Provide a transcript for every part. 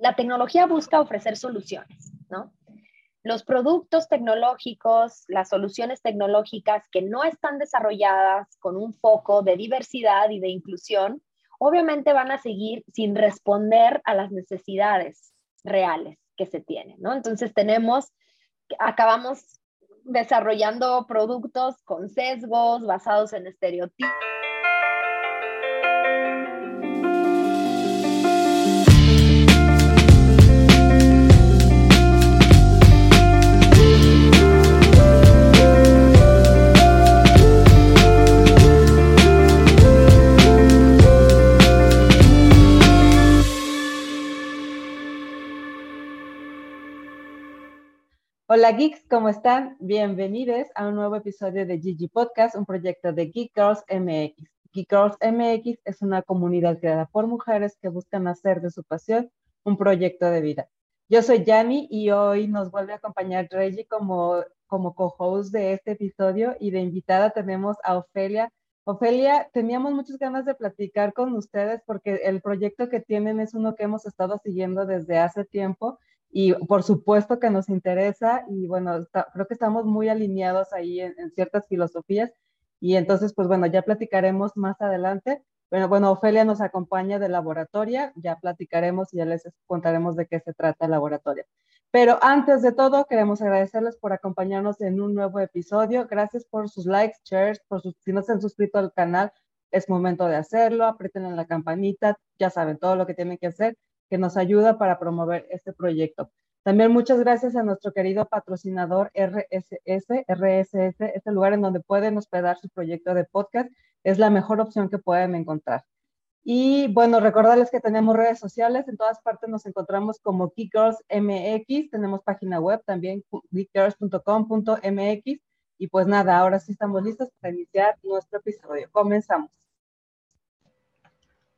la tecnología busca ofrecer soluciones, ¿no? Los productos tecnológicos, las soluciones tecnológicas que no están desarrolladas con un foco de diversidad y de inclusión, obviamente van a seguir sin responder a las necesidades reales que se tienen, ¿no? Entonces tenemos, acabamos desarrollando productos con sesgos basados en estereotipos Hola geeks, ¿cómo están? Bienvenidos a un nuevo episodio de Gigi Podcast, un proyecto de Geek Girls MX. Geek Girls MX es una comunidad creada por mujeres que buscan hacer de su pasión un proyecto de vida. Yo soy Yanni y hoy nos vuelve a acompañar Reggie como, como co-host de este episodio y de invitada tenemos a Ofelia. Ofelia, teníamos muchas ganas de platicar con ustedes porque el proyecto que tienen es uno que hemos estado siguiendo desde hace tiempo y por supuesto que nos interesa y bueno, creo que estamos muy alineados ahí en, ciertas filosofías y entonces pues bueno, ya platicaremos más adelante. Bueno, bueno, Ofelia nos acompaña de laboratoria, ya platicaremos y ya les contaremos de qué se trata el laboratorio. Pero antes de todo, queremos agradecerles por acompañarnos en un nuevo episodio. Gracias por sus likes, shares, por sus, si no se han suscrito al canal, es momento de hacerlo, aprieten en la campanita, ya saben todo lo que tienen que hacer que nos ayuda para promover este proyecto. También muchas gracias a nuestro querido patrocinador RSS, RSS, este lugar en donde pueden hospedar su proyecto de podcast. Es la mejor opción que pueden encontrar. Y bueno, recordarles que tenemos redes sociales, en todas partes nos encontramos como Geekgirls MX, tenemos página web también, geekgirls.com.mx. Y pues nada, ahora sí estamos listos para iniciar nuestro episodio. Comenzamos.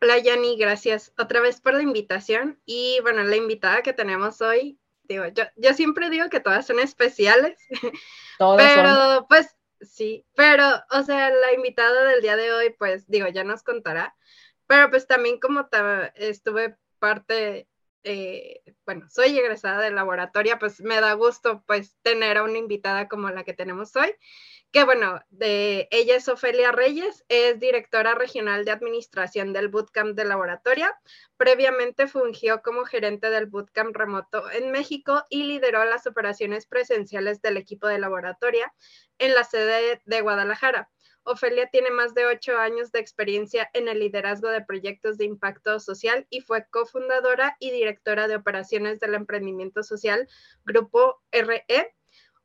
Hola Yanni, gracias otra vez por la invitación. Y bueno, la invitada que tenemos hoy, digo, yo, yo siempre digo que todas son especiales, todas pero pues sí, pero o sea, la invitada del día de hoy, pues digo, ya nos contará, pero pues también como estuve parte, eh, bueno, soy egresada del laboratorio, pues me da gusto pues tener a una invitada como la que tenemos hoy que bueno, de, ella es Ofelia Reyes, es directora regional de administración del Bootcamp de Laboratoria. Previamente fungió como gerente del Bootcamp remoto en México y lideró las operaciones presenciales del equipo de laboratoria en la sede de Guadalajara. Ofelia tiene más de ocho años de experiencia en el liderazgo de proyectos de impacto social y fue cofundadora y directora de operaciones del emprendimiento social Grupo RE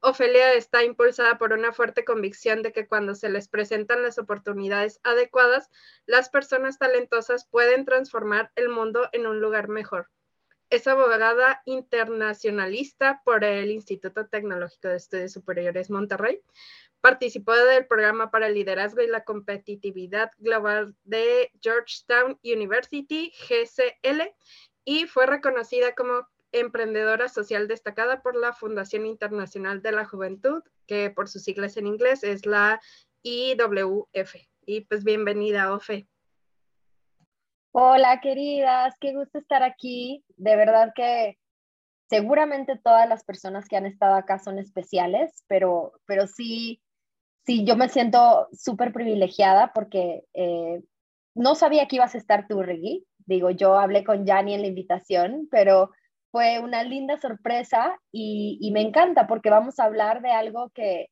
Ofelia está impulsada por una fuerte convicción de que cuando se les presentan las oportunidades adecuadas, las personas talentosas pueden transformar el mundo en un lugar mejor. Es abogada internacionalista por el Instituto Tecnológico de Estudios Superiores Monterrey. Participó del programa para el liderazgo y la competitividad global de Georgetown University, GCL, y fue reconocida como emprendedora social destacada por la Fundación Internacional de la Juventud, que por sus siglas en inglés es la IWF. Y pues bienvenida, Ofe. Hola, queridas, qué gusto estar aquí. De verdad que seguramente todas las personas que han estado acá son especiales, pero, pero sí, sí, yo me siento súper privilegiada porque eh, no sabía que ibas a estar tú, Reggie. Digo, yo hablé con Jani en la invitación, pero fue una linda sorpresa y, me encanta porque vamos a hablar de algo que,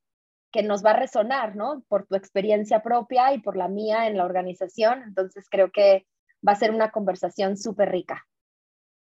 que nos va a resonar, ¿no? Por tu experiencia propia y por la mía en la organización. Entonces creo que va a ser una conversación súper rica.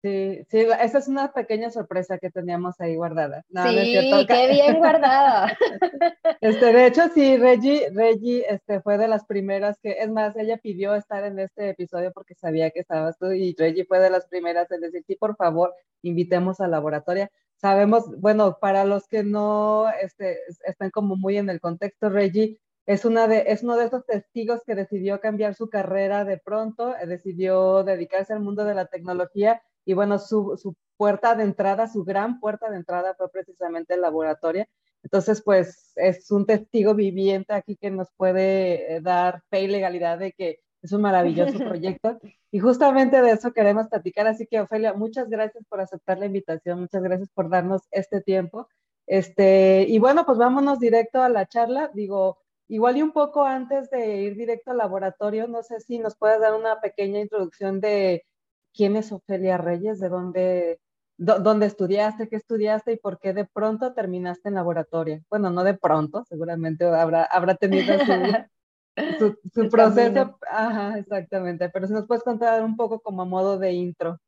Sí, sí, esa es una pequeña sorpresa que teníamos ahí guardada. sí, qué bien guardada. Este, de hecho, sí, Reggie, Reggie este, fue de las primeras que, es más, ella pidió estar en este episodio porque sabía que estabas tú y Reggie fue de las primeras en decir, sí, por favor, invitemos a laboratoria. Sabemos, bueno, para los que no este, están como muy en el contexto, Reggie es, una de, es uno de esos testigos que decidió cambiar su carrera de pronto, decidió dedicarse al mundo de la tecnología y bueno, su, su, puerta de entrada, su gran puerta de entrada fue precisamente el laboratorio. Entonces, pues es un testigo viviente aquí que nos puede eh, dar fe y legalidad de que Es un maravilloso proyecto y justamente de eso queremos platicar. Así que, Ofelia, muchas gracias por aceptar la invitación, muchas gracias por darnos este tiempo. Este, y bueno, pues vámonos directo a la charla. Digo, igual y un poco antes de ir directo al laboratorio, no sé si nos puedes dar una pequeña introducción de quién es Ofelia Reyes, de dónde, dónde estudiaste, qué estudiaste y por qué de pronto terminaste en laboratorio. Bueno, no de pronto, seguramente habrá, habrá tenido su, su, proceso. Ajá, exactamente. Pero si nos puedes contar un poco como a modo de intro.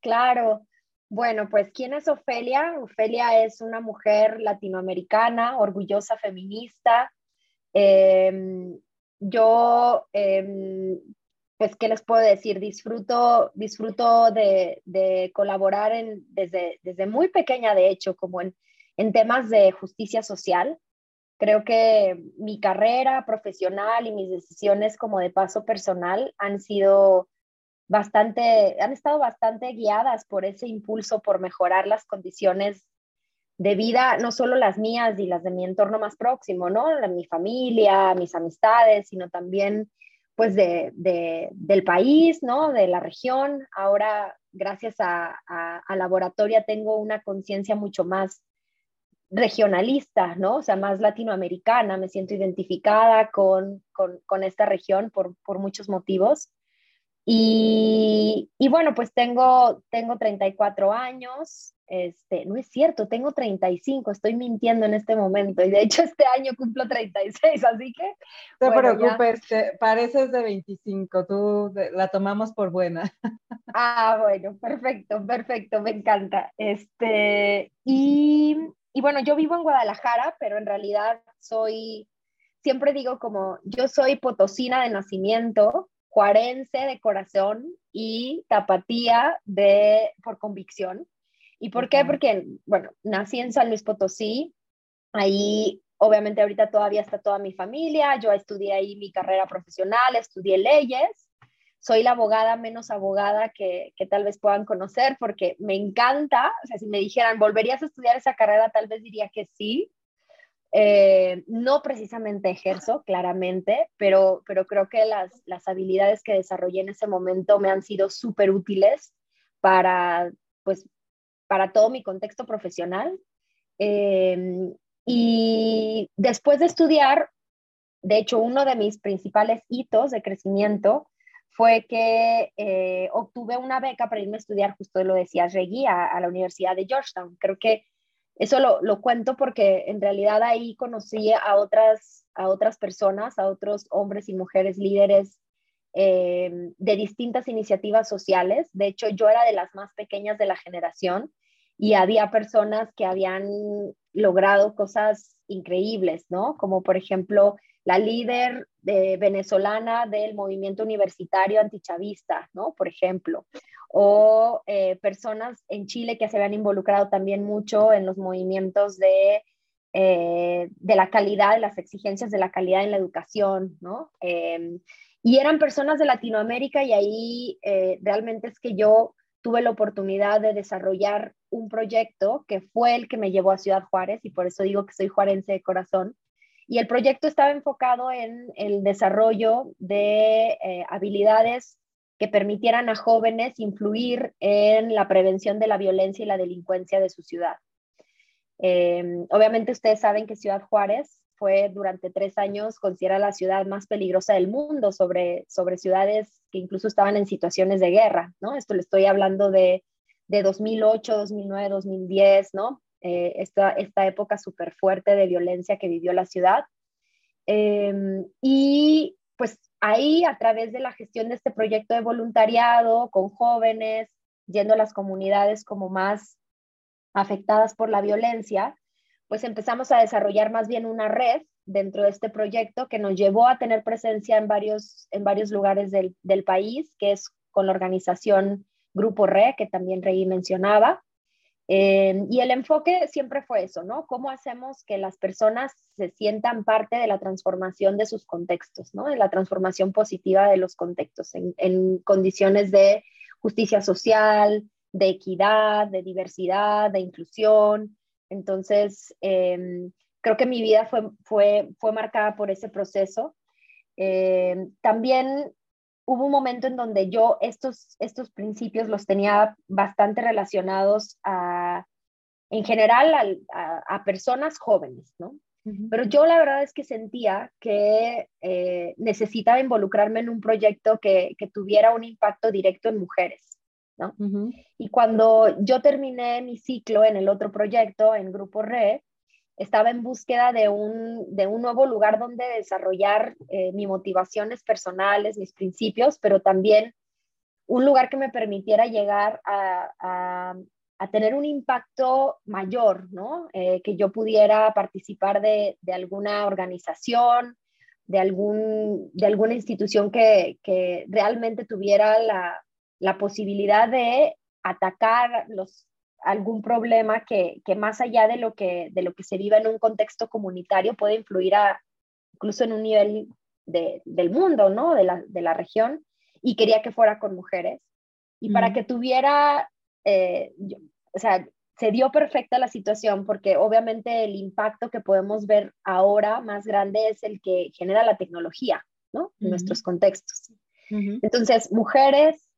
Claro. Bueno, pues ¿quién es Ofelia? Ofelia es una mujer latinoamericana, orgullosa feminista. Em, yo, em, pues, ¿qué les puedo decir? Disfruto, disfruto de, colaborar desde, desde muy pequeña, de hecho, como en, en temas de justicia social. Creo que mi carrera profesional y mis decisiones como de paso personal han sido bastante, han estado bastante guiadas por ese impulso por mejorar las condiciones de vida, no solo las mías y las de mi entorno más próximo, ¿no? Mi familia, mis amistades, sino también pues de, del país, ¿no? De la región. Ahora, gracias a, a, Laboratoria, tengo una conciencia mucho más regionalista, ¿no? O sea, más latinoamericana. Me siento identificada con, con, con esta región por, por muchos motivos. Y, y, bueno, pues tengo, tengo 34 años, este, no es cierto, tengo 35, estoy mintiendo en este momento y de hecho este año cumplo 36, así que... No te preocupes, pareces de 25, tú la tomamos por buena. Ah, bueno, perfecto, perfecto, me encanta. Este, y, y bueno, yo vivo en Guadalajara, pero en realidad soy, siempre digo como, yo soy potosina de nacimiento, juarense de corazón y tapatía de, por convicción. ¿Y por qué? Porque, bueno, nací en San Luis Potosí, ahí obviamente ahorita todavía está toda mi familia, yo estudié ahí mi carrera profesional, estudié leyes, soy la abogada menos abogada que, que, tal vez puedan conocer porque me encanta, o sea, si me dijeran, ¿volverías a estudiar esa carrera? Tal vez diría que sí, eh, no precisamente ejerzo, claramente, pero, pero creo que las, las habilidades que desarrollé en ese momento me han sido súper útiles para, pues, para todo mi contexto profesional. Em, y después de estudiar, de hecho, uno de mis principales hitos de crecimiento fue que eh, obtuve una beca para irme a estudiar, justo lo decía Reggie, a la Universidad de Georgetown. Creo que eso lo, cuento porque en realidad ahí conocí a otras, a otras personas, a otros hombres y mujeres líderes eh, de distintas iniciativas sociales. De hecho, yo era de las más pequeñas de la generación y había personas que habían logrado cosas increíbles, ¿no? Como por ejemplo la líder de, venezolana del movimiento universitario antichavista, ¿no? Por ejemplo, o eh, personas en Chile que se habían involucrado también mucho en los movimientos de, eh, de la calidad, de las exigencias de la calidad en la educación, ¿no? Em, y eran personas de Latinoamérica y ahí eh, realmente es que yo tuve la oportunidad de desarrollar un proyecto que fue el que me llevó a Ciudad Juárez y por eso digo que soy juarense de corazón. Y el proyecto estaba enfocado en el desarrollo de habilidades que permitieran a jóvenes influir en la prevención de la violencia y la delincuencia de su ciudad. Eh, obviamente ustedes saben que Ciudad Juárez fue durante tres años considerada la ciudad más peligrosa del mundo sobre, sobre ciudades que incluso estaban en situaciones de guerra, ¿no? Esto le estoy hablando de, de 2008, 2009, 2010, ¿no? Eh, esta, esta época súper fuerte de violencia que vivió la ciudad. Eh, y pues ahí a través de la gestión de este proyecto de voluntariado con jóvenes, yendo a las comunidades como más afectadas por la violencia, pues empezamos a desarrollar más bien una red dentro de este proyecto que nos llevó a tener presencia en varios, en varios lugares del, del país, que es con la organización Grupo RE, que también Rey mencionaba, eh, y el enfoque siempre fue eso, ¿no? ¿Cómo hacemos que las personas se sientan parte de la transformación de sus contextos, ¿no? De la transformación positiva de los contextos en, condiciones de justicia social, de equidad, de diversidad, de inclusión. Entonces, em, creo que mi vida fue, fue, fue marcada por ese proceso. Em, también hubo un momento en donde yo estos, estos principios los tenía bastante relacionados a, en general a, personas jóvenes, ¿no? Pero yo la verdad es que sentía que eh, necesitaba involucrarme en un proyecto que, que, tuviera un impacto directo en mujeres, ¿no? Y cuando yo terminé mi ciclo en el otro proyecto, en Grupo Red, estaba en búsqueda de un, de un nuevo lugar donde desarrollar eh, mis motivaciones personales, mis principios, pero también un lugar que me permitiera llegar a, a, tener un impacto mayor, ¿no? Eh, que yo pudiera participar de, de, alguna organización, de, algún, de alguna institución que, que realmente tuviera la, la posibilidad de atacar los algún problema que, que, más allá de lo que, de lo que se viva en un contexto comunitario puede influir a, incluso en un nivel de, del mundo, ¿no? De la, de la, región, y quería que fuera con mujeres. Y para que tuviera, eh, o sea, se dio perfecta la situación porque obviamente el impacto que podemos ver ahora más grande es el que genera la tecnología, ¿no? En nuestros contextos. Entonces, mujeres,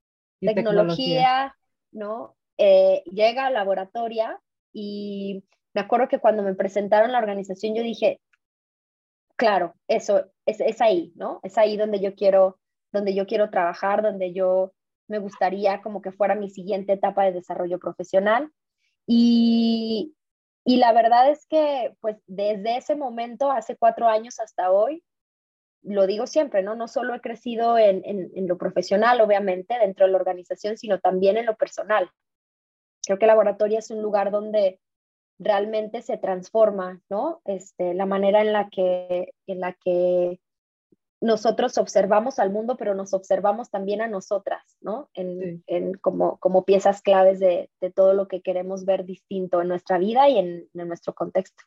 tecnología, ¿no? Eh, llega a laboratoria y me acuerdo que cuando me presentaron la organización yo dije, claro, eso es, es, ahí, ¿no? Es ahí donde yo quiero, donde yo quiero trabajar, donde yo me gustaría como que fuera mi siguiente etapa de desarrollo profesional. Y, y la verdad es que, pues, desde ese momento, hace cuatro años hasta hoy, lo digo siempre, ¿no? No solo he crecido en, en, en, lo profesional, obviamente, dentro de la organización, sino también en lo personal. Creo que laboratorio es un lugar donde realmente se transforma, ¿no? Este, la manera en la que, en la que nosotros observamos al mundo, pero nos observamos también a nosotras, ¿no? En, en como, como piezas claves de, de, todo lo que queremos ver distinto en nuestra vida y en, en nuestro contexto.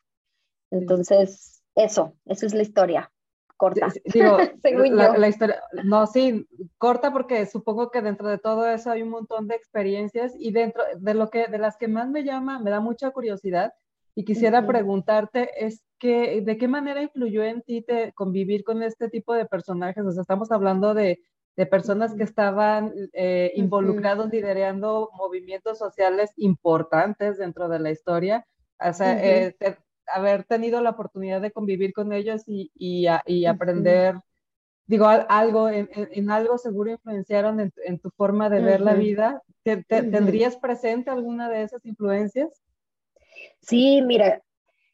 Entonces, eso, eso es la historia corta. Digo, la, historia, no, sí, corta porque supongo que dentro de todo eso hay un montón de experiencias y dentro de lo que, de las que más me llama, me da mucha curiosidad y quisiera preguntarte es que, ¿de qué manera influyó en ti te, convivir con este tipo de personajes? O sea, estamos hablando de, de personas que estaban eh, involucrados liderando movimientos sociales importantes dentro de la historia. O sea, eh, haber tenido la oportunidad de convivir con ellos y, y, y aprender, digo, algo, en, en, algo seguro influenciaron en, en tu forma de ver la vida. ¿Te, ¿Tendrías presente alguna de esas influencias? Sí, mira,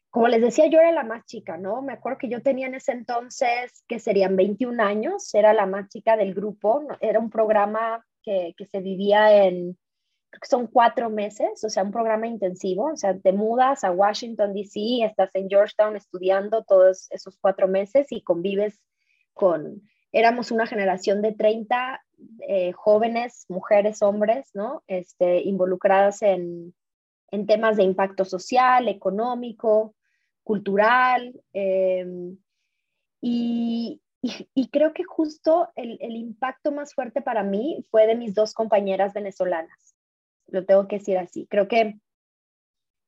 como les decía, yo era la más chica, ¿no? Me acuerdo que yo tenía en ese entonces, que serían 21 años, era la más chica del grupo, era un programa que, que se vivía en, son cuatro meses, o sea, un programa intensivo, o sea, te mudas a Washington, D.C., estás en Georgetown estudiando todos esos cuatro meses y convives con, éramos una generación de 30 eh, jóvenes, mujeres, hombres, ¿no? Este, involucradas en, en temas de impacto social, económico, cultural, em, y, y, creo que justo el, el impacto más fuerte para mí fue de mis dos compañeras venezolanas lo tengo que decir así. Creo que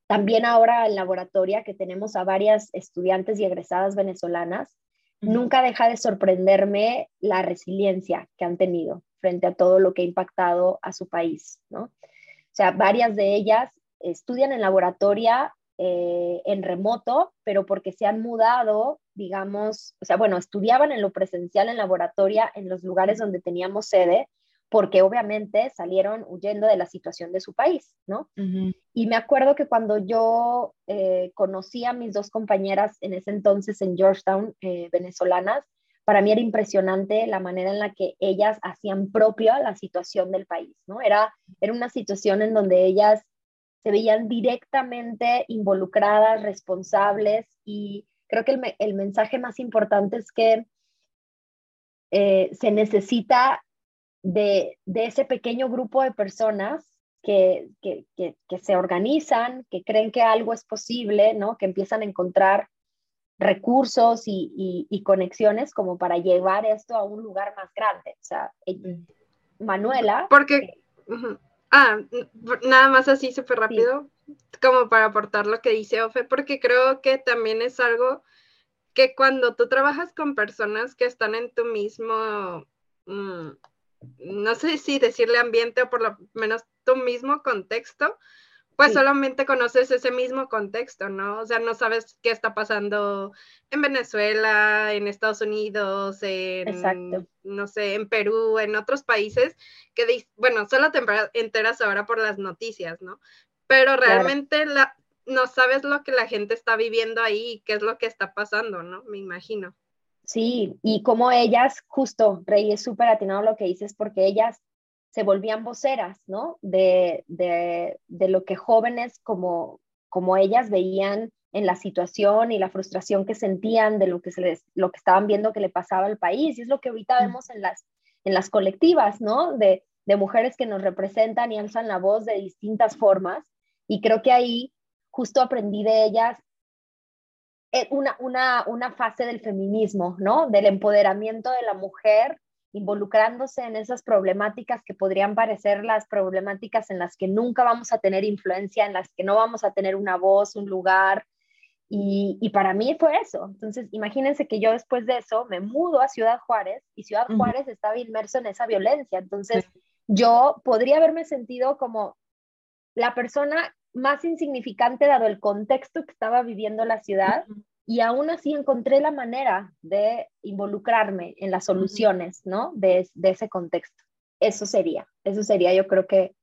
también ahora en laboratoria que tenemos a varias estudiantes y egresadas venezolanas, nunca deja de sorprenderme la resiliencia que han tenido frente a todo lo que ha impactado a su país, ¿no? O sea, varias de ellas estudian en laboratoria eh, en remoto, pero porque se han mudado, digamos, o sea, bueno, estudiaban en lo presencial en laboratoria en los lugares donde teníamos sede, porque obviamente salieron huyendo de la situación de su país, ¿no? Y me acuerdo que cuando yo eh, conocí a mis dos compañeras en ese entonces en Georgetown, eh, venezolanas, para mí era impresionante la manera en la que ellas hacían propia la situación del país, ¿no? Era, era una situación en donde ellas se veían directamente involucradas, responsables y creo que el, el mensaje más importante es que eh, se necesita de, ese pequeño grupo de personas que, se organizan, que creen que algo es posible, ¿no? que empiezan a encontrar recursos y, conexiones como para llevar esto a un lugar más grande. O sea, Manuela. Porque, ah, nada más así súper rápido, como para aportar lo que dice Ofe, porque creo que también es algo que cuando tú trabajas con personas que están en tu mismo... Mm, no sé si decirle ambiente o por lo menos tu mismo contexto, pues solamente conoces ese mismo contexto, ¿no? O sea, no sabes qué está pasando en Venezuela, en Estados Unidos, en, no sé, en Perú, en otros países, que, bueno, solo te enteras ahora por las noticias, ¿no? Pero realmente la, no sabes lo que la gente está viviendo ahí y qué es lo que está pasando, ¿no? Me imagino. Sí, y como ellas, justo, Rey, es súper atinado lo que dices, porque ellas se volvían voceras, ¿no? De, de, de, lo que jóvenes como, como ellas veían en la situación y la frustración que sentían de lo que, se les, lo que estaban viendo que le pasaba al país. Y es lo que ahorita mm. vemos en las, en las colectivas, ¿no? De, de mujeres que nos representan y alzan la voz de distintas formas. Y creo que ahí justo aprendí de ellas una, una, una fase del feminismo, ¿no? Del empoderamiento de la mujer involucrándose en esas problemáticas que podrían parecer las problemáticas en las que nunca vamos a tener influencia, en las que no vamos a tener una voz, un lugar. Y, para mí fue eso. Entonces, imagínense que yo después de eso me mudo a Ciudad Juárez y Ciudad Juárez estaba inmerso en esa violencia. Entonces, yo podría haberme sentido como la persona más insignificante dado el contexto que estaba viviendo la ciudad y aún así encontré la manera de involucrarme en las soluciones, ¿no? De, ese contexto. Eso sería, eso sería yo creo que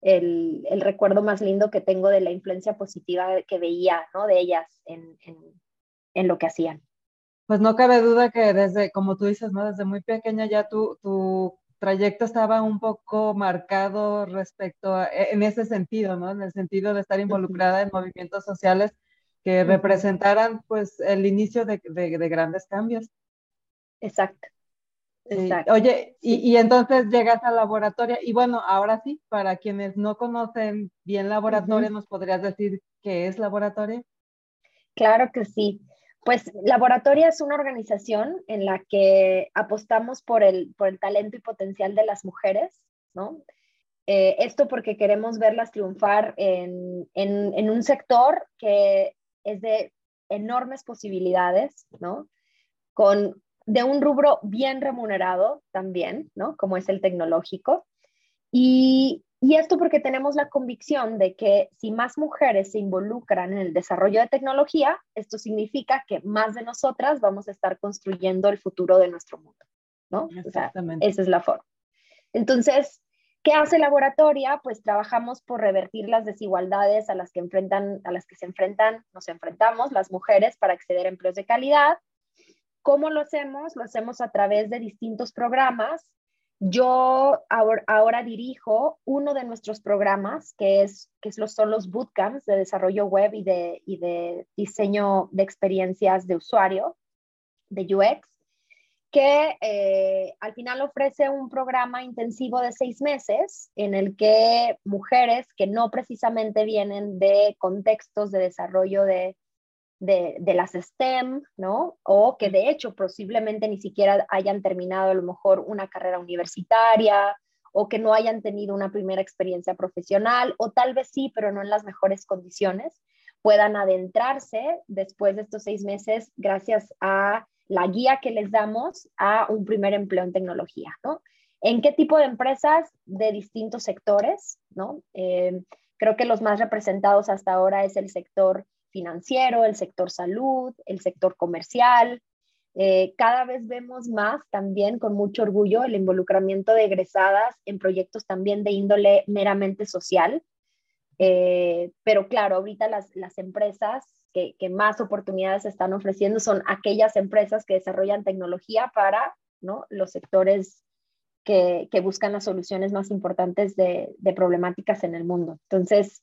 el, recuerdo más lindo que tengo de la influencia positiva que veía, ¿no? De ellas en, lo que hacían. Pues no cabe duda que desde, como tú dices, ¿no? Desde muy pequeña ya tu, tu trayecto estaba un poco marcado respecto a, en ese sentido, ¿no? En el sentido de estar involucrada en movimientos sociales que representaran pues el inicio de, grandes cambios. Exacto. Exacto. Oye, y, entonces llegas al laboratorio y bueno, ahora sí, para quienes no conocen bien laboratorio, ¿nos podrías decir qué es laboratorio? Claro que sí. Pues Laboratorio es una organización en la que apostamos por el, por el talento y potencial de las mujeres, ¿no? Eh, esto porque queremos verlas triunfar en, en, en, un sector que es de enormes posibilidades, ¿no? Con, de un rubro bien remunerado también, ¿no? Como es el tecnológico. Y, y esto porque tenemos la convicción de que si más mujeres se involucran en el desarrollo de tecnología, esto significa que más de nosotras vamos a estar construyendo el futuro de nuestro mundo, ¿no? Exactamente. esa es la forma. Entonces, ¿Qué hace Laboratoria? Pues trabajamos por revertir las desigualdades a las que enfrentan, a las que se enfrentan, nos enfrentamos las mujeres para acceder a empleos de calidad. ¿Cómo lo hacemos? Lo hacemos a través de distintos programas. Yo ahora, dirijo uno de nuestros programas, que, es, que son los bootcamps de desarrollo web y de, y de diseño de experiencias de usuario, de UX que eh, al final ofrece un programa intensivo de seis meses en el que mujeres que no precisamente vienen de contextos de desarrollo de, de, las STEM, ¿no? O que de hecho posiblemente ni siquiera hayan terminado a lo mejor una carrera universitaria o que no hayan tenido una primera experiencia profesional o tal vez sí, pero no en las mejores condiciones, puedan adentrarse después de estos seis meses gracias a la guía que les damos a un primer empleo en tecnología, ¿no? ¿En qué tipo de empresas de distintos sectores, ¿no? Eh, creo que los más representados hasta ahora es el sector financiero, el sector salud, el sector comercial. Eh, cada vez vemos más también con mucho orgullo el involucramiento de egresadas en proyectos también de índole meramente social. Eh, pero claro, ahorita las, las empresas que, más oportunidades están ofreciendo son aquellas empresas que desarrollan tecnología para ¿no? los sectores que, que, buscan las soluciones más importantes de, de problemáticas en el mundo. Entonces,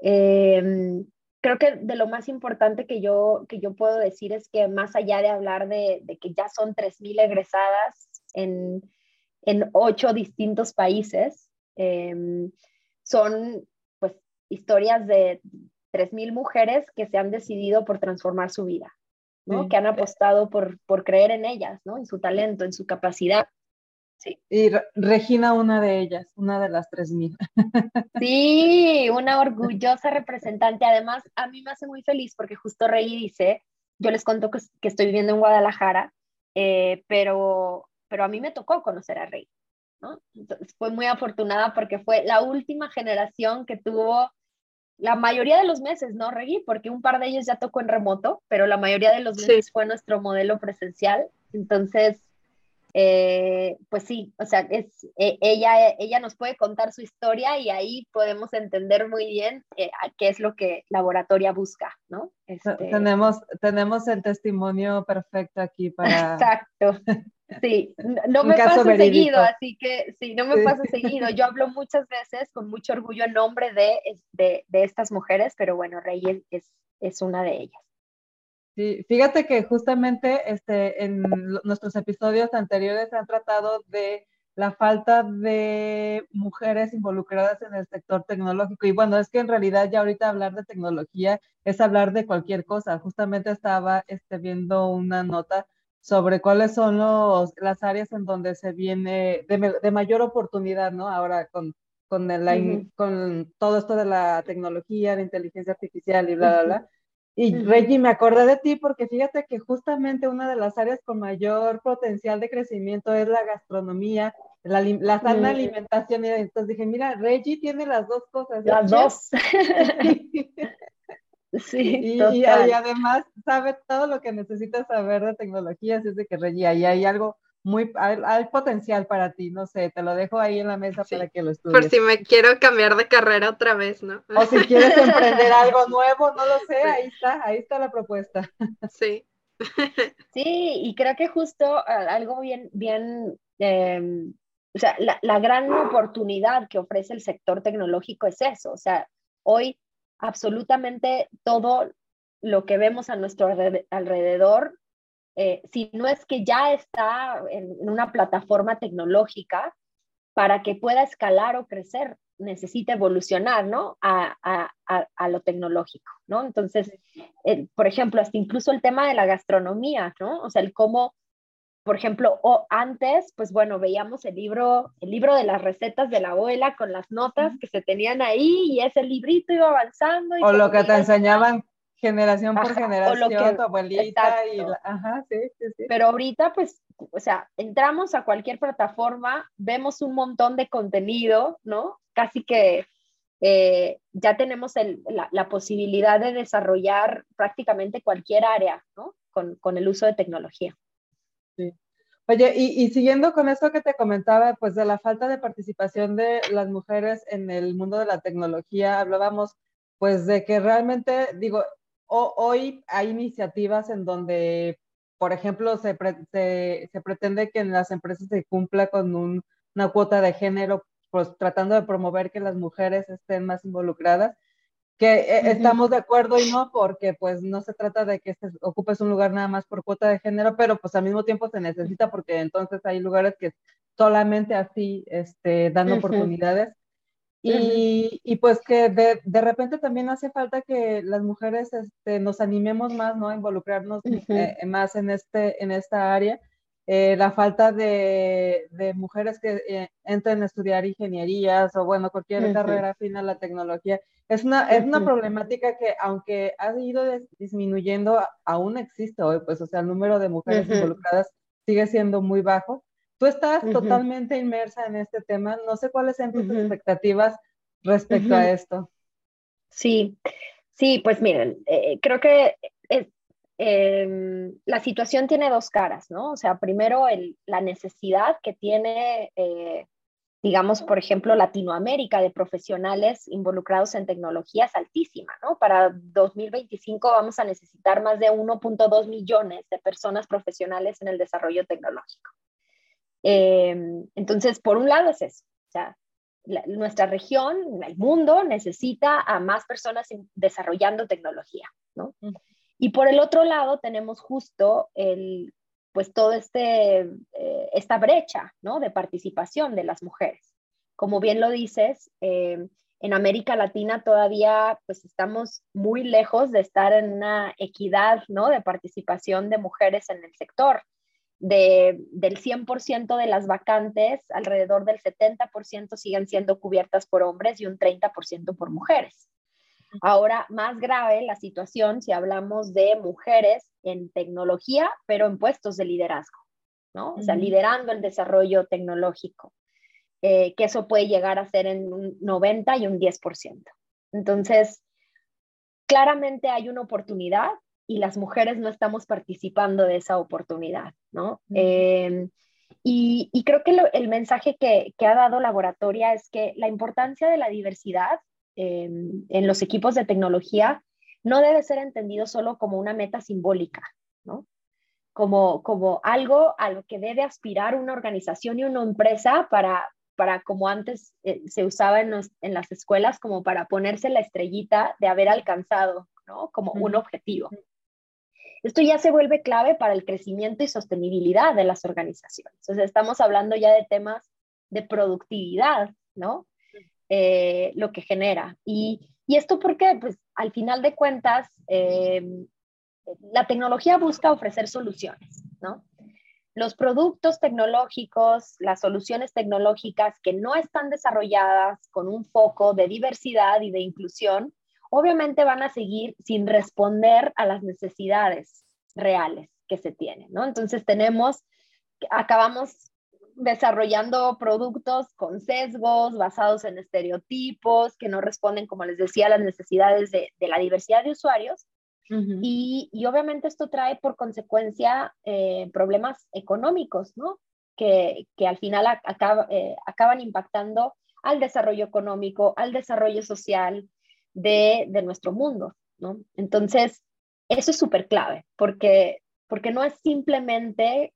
em, creo que de lo más importante que yo, que yo puedo decir es que más allá de hablar de, de que ya son 3.000 egresadas en, en ocho distintos países, em, son pues historias de, 3.000 mujeres que se han decidido por transformar su vida, ¿no? Que han apostado por, por creer en ellas, ¿no? En su talento, en su capacidad. Sí. Y Regina, una de ellas, una de las 3.000. Sí, una orgullosa representante. Además, a mí me hace muy feliz porque justo Rey dice, yo les conto que, estoy viviendo en Guadalajara, eh, pero, pero a mí me tocó conocer a Rey. ¿no? Entonces, fue muy afortunada porque fue la última generación que tuvo la mayoría de los meses, ¿no, Reggie? Porque un par de ellos ya tocó en remoto, pero la mayoría de los meses fue nuestro modelo presencial. Entonces, eh, pues sí, o sea, es, e, ella, ella nos puede contar su historia y ahí podemos entender muy bien eh, qué es lo que Laboratoria busca, ¿no? Este... Tenemos, tenemos el testimonio perfecto aquí para... Exacto. Sí, no me pasa seguido, así que sí, no me pasa seguido. Yo hablo muchas veces con mucho orgullo en nombre de, de, de estas mujeres, pero bueno, Rey es, es una de ellas. Sí, fíjate que justamente este, en nuestros episodios anteriores se han tratado de la falta de mujeres involucradas en el sector tecnológico. Y bueno, es que en realidad ya ahorita hablar de tecnología es hablar de cualquier cosa. Justamente estaba este, viendo una nota sobre cuáles son los, las áreas en donde se viene de, de mayor oportunidad, ¿no? Ahora con, con, el, con todo esto de la tecnología, la inteligencia artificial y bla, bla, bla. Y Reggie, me acordé de ti porque fíjate que justamente una de las áreas con mayor potencial de crecimiento es la gastronomía, la, la sana alimentación. Y entonces dije, mira, Reggie tiene las dos cosas. Las dos. sí, y, y, además sabe todo lo que necesitas saber de tecnología, así es de que Reggie, ahí hay algo muy, hay, potencial para ti, no sé, te lo dejo ahí en la mesa para que lo estudies. Por si me quiero cambiar de carrera otra vez, ¿no? O si quieres emprender algo nuevo, no lo sé, ahí está, ahí está la propuesta. Sí. Sí, y creo que justo algo bien, bien, em, o sea, la, la gran oportunidad que ofrece el sector tecnológico es eso, o sea, hoy absolutamente todo lo que vemos a nuestro alrededor eh, si no es que ya está en, una plataforma tecnológica, para que pueda escalar o crecer, necesita evolucionar, ¿no? A, lo tecnológico, ¿no? Entonces, por ejemplo, hasta incluso el tema de la gastronomía, ¿no? O sea, el cómo, por ejemplo, o antes, pues bueno, veíamos el libro, el libro de las recetas de la abuela con las notas que se tenían ahí y ese librito iba avanzando. o lo que te enseñaban generación por generación, tu abuelita y ajá, sí, sí, sí. Pero ahorita, pues, o sea, entramos a cualquier plataforma, vemos un montón de contenido, ¿no? Casi que eh, ya tenemos la, posibilidad de desarrollar prácticamente cualquier área, ¿no? Con, con el uso de tecnología. Sí. Oye, y, y, siguiendo con eso que te comentaba, pues de la falta de participación de las mujeres en el mundo de la tecnología, hablábamos pues de que realmente, digo, hoy hay iniciativas en donde, por ejemplo, se, se, pretende que en las empresas se cumpla con una cuota de género, pues tratando de promover que las mujeres estén más involucradas, que eh, estamos de acuerdo y no, porque pues no se trata de que ocupes un lugar nada más por cuota de género, pero pues al mismo tiempo se necesita porque entonces hay lugares que solamente así este, dan oportunidades y, pues que de, de, repente también hace falta que las mujeres este, nos animemos más, ¿no? A involucrarnos eh, más en, este, en esta área. Eh, la falta de, de mujeres que eh, entren a estudiar ingenierías o, bueno, cualquier carrera afín a la tecnología. Es una, es una problemática que, aunque ha ido disminuyendo, aún existe hoy, pues, o sea, el número de mujeres involucradas sigue siendo muy bajo. Tú estás totalmente inmersa en este tema. No sé cuáles son tus expectativas respecto a esto. Sí, sí, pues miren, eh, creo que em, la situación tiene dos caras, ¿no? O sea, primero la necesidad que tiene, eh, digamos, por ejemplo, Latinoamérica de profesionales involucrados en tecnología es altísima, ¿no? Para 2025 vamos a necesitar más de 1.2 millones de personas profesionales en el desarrollo tecnológico. Em, entonces, por un lado es eso, o sea, nuestra región, el mundo necesita a más personas desarrollando tecnología, ¿no? Y por el otro lado tenemos justo el, pues todo este, eh, esta brecha, ¿no? De participación de las mujeres. Como bien lo dices, em, en América Latina todavía pues estamos muy lejos de estar en una equidad, ¿no? De participación de mujeres en el sector del 100% de las vacantes, alrededor del 70% siguen siendo cubiertas por hombres y un 30% por mujeres. Ahora, más grave la situación si hablamos de mujeres en tecnología, pero en puestos de liderazgo, ¿no? O sea, liderando el desarrollo tecnológico. eh, que eso puede llegar a ser en un 90 y un 10%. Entonces, claramente hay una oportunidad y las mujeres no estamos participando de esa oportunidad, ¿no? Em, y, creo que el mensaje que, ha dado Laboratoria es que la importancia de la diversidad em, en los equipos de tecnología no debe ser entendido solo como una meta simbólica, ¿no? Como, como algo a lo que debe aspirar una organización y una empresa para, para como antes eh, se usaba en, en, las escuelas, como para ponerse la estrellita de haber alcanzado, ¿no? Como un objetivo. Esto ya se vuelve clave para el crecimiento y sostenibilidad de las organizaciones. Entonces, estamos hablando ya de temas de productividad, ¿no? Eh, lo que genera. Y, y esto porque, pues, al final de cuentas, eh, la tecnología busca ofrecer soluciones, ¿no? Los productos tecnológicos, las soluciones tecnológicas que no están desarrolladas con un foco de diversidad y de inclusión, obviamente van a seguir sin responder a las necesidades reales que se tienen, ¿no? Entonces tenemos, acabamos desarrollando productos con sesgos basados en estereotipos que no responden, como les decía, a las necesidades de, la diversidad de usuarios. y, obviamente esto trae por consecuencia eh, problemas económicos, ¿no? Que, al final eh, acaban impactando al desarrollo económico, al desarrollo social, de, nuestro mundo, ¿no? Entonces, eso es súper clave, porque, porque no es simplemente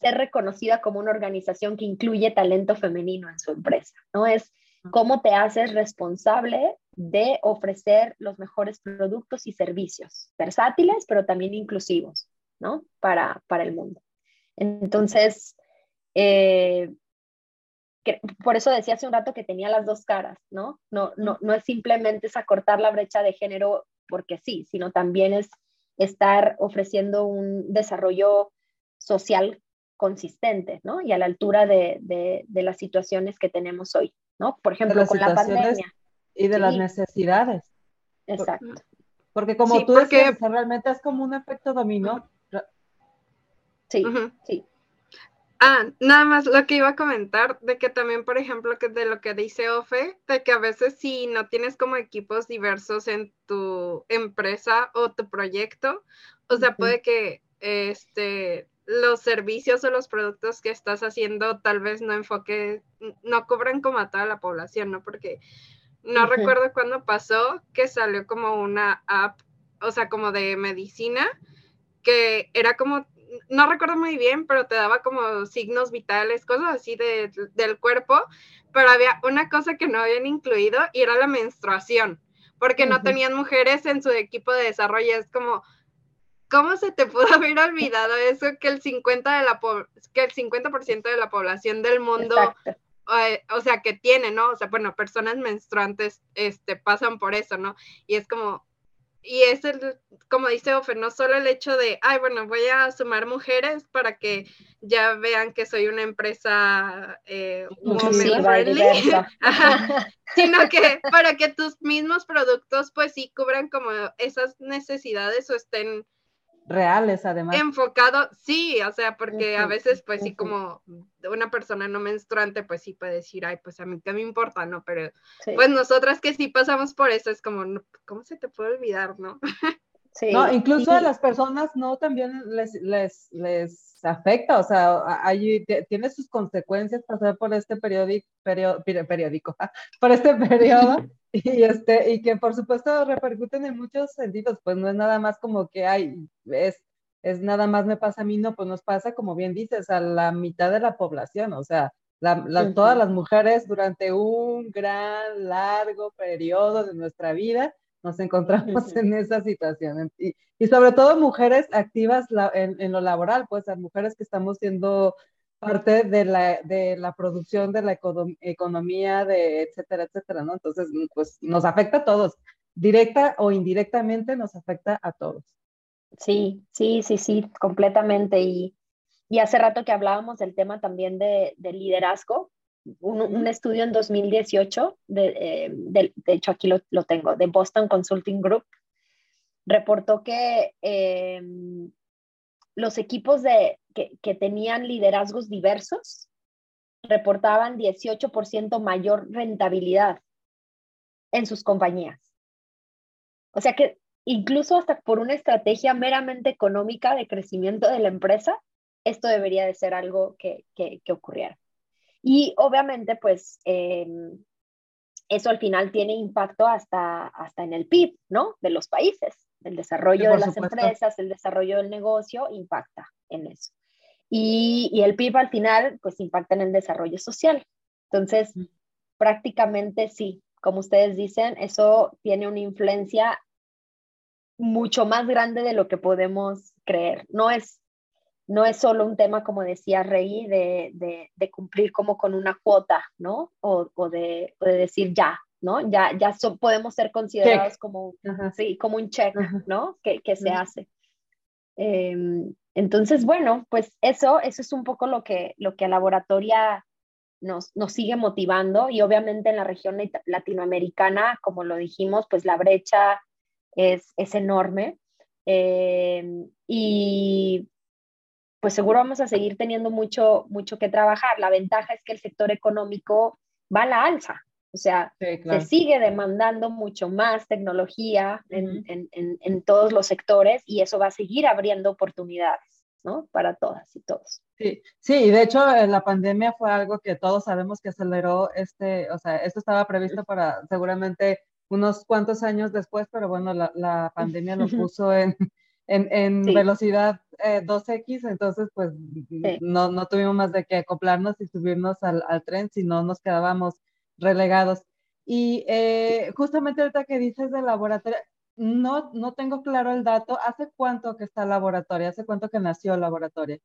ser reconocida como una organización que incluye talento femenino en su empresa, ¿no? Es cómo te haces responsable de ofrecer los mejores productos y servicios, versátiles, pero también inclusivos, ¿no? Para, para el mundo. Entonces, eh, por eso decía hace un rato que tenía las dos caras, ¿no? No, no, no es simplemente es acortar la brecha de género porque sí, sino también es estar ofreciendo un desarrollo social consistente, ¿no? Y a la altura de, de, las situaciones que tenemos hoy, ¿no? Por ejemplo, con la pandemia. Y de las necesidades. Exacto. Porque como tú decías, realmente es como un efecto dominó. Sí, sí. Ah, nada más lo que iba a comentar, de que también, por ejemplo, que de lo que dice Ofe, de que a veces si no tienes como equipos diversos en tu empresa o tu proyecto, o sea, puede que este los servicios o los productos que estás haciendo tal vez no enfoque, no cubran como a toda la población, ¿no? Porque no recuerdo cuándo pasó que salió como una app, o sea, como de medicina, que era como no recuerdo muy bien, pero te daba como signos vitales, cosas así de, del cuerpo, pero había una cosa que no habían incluido y era la menstruación, porque no tenían mujeres en su equipo de desarrollo. Es como, ¿cómo se te pudo haber olvidado eso que el 50%, de la, que el 50 de la población del mundo... Eh, o sea, que tiene, ¿no? O sea, bueno, personas menstruantes este, pasan por eso, ¿no? Y es como, y es el, como dice Ofer, no solo el hecho de, ay, bueno, voy a sumar mujeres para que ya vean que soy una empresa eh, sino que para que tus mismos productos pues sí cubran como esas necesidades o estén reales además. Enfocado, sí, o sea, porque a veces pues sí como una persona no menstruante pues sí puede decir, ay, pues a mí qué me importa, ¿no? Pero pues nosotras que sí pasamos por eso es como, ¿cómo se te puede olvidar, no? Sí. No, incluso a las personas no también les, les, les afecta, o sea, hay, tiene sus consecuencias pasar por este periódico, periódico, por este periodo y, este, y que por supuesto repercuten en muchos sentidos, pues no es nada más como que hay, es, es nada más me pasa a mí, no, pues nos pasa, como bien dices, a la mitad de la población, o sea, todas las mujeres durante un gran, largo periodo de nuestra vida nos encontramos en esa situación. Y, y, sobre todo mujeres activas en, en, lo laboral, pues las mujeres que estamos siendo parte de la, de la producción de la economía, de etcétera, etcétera, ¿no? Entonces, pues nos afecta a todos, directa o indirectamente nos afecta a todos. Sí, sí, sí, sí, completamente. Y, y hace rato que hablábamos del tema también de, de liderazgo, un, un, estudio en 2018, de, eh, de, de hecho aquí lo, lo, tengo, de Boston Consulting Group, reportó que eh, los equipos de, que, tenían liderazgos diversos reportaban 18% mayor rentabilidad en sus compañías. O sea que incluso hasta por una estrategia meramente económica de crecimiento de la empresa, esto debería de ser algo que, que, ocurriera. Y obviamente, pues, em, eso al final tiene impacto hasta, hasta en el PIB, ¿no? De los países. El desarrollo de las empresas, el desarrollo del negocio impacta en eso. Y, y, el PIB al final, pues, impacta en el desarrollo social. Entonces, prácticamente sí, como ustedes dicen, eso tiene una influencia mucho más grande de lo que podemos creer. No es, no es solo un tema, como decía Rey, de, de, cumplir como con una cuota, ¿no? O, o, de, decir ya, ¿no? Ya, ya podemos ser considerados como, sí, como un check, ¿no? Que, que se hace. Em, entonces, bueno, pues eso, eso es un poco lo que, lo que a Laboratoria nos, nos sigue motivando y obviamente en la región latinoamericana, como lo dijimos, pues la brecha es, es enorme. Eh, y pues seguro vamos a seguir teniendo mucho, mucho que trabajar. La ventaja es que el sector económico va a la alza. O sea, se sigue demandando mucho más tecnología en, en, en, todos los sectores y eso va a seguir abriendo oportunidades, ¿no? Para todas y todos. Sí, sí, y de hecho eh, la pandemia fue algo que todos sabemos que aceleró este, o sea, esto estaba previsto para seguramente unos cuantos años después, pero bueno, la, la pandemia lo puso en, en, en velocidad 2X, eh, entonces pues no, no, tuvimos más de que acoplarnos y subirnos al, al tren, si no nos quedábamos relegados. Y eh, justamente ahorita que dices del laboratorio, no, no tengo claro el dato, ¿hace cuánto que está laboratorio? ¿Hace cuánto que nació laboratorio?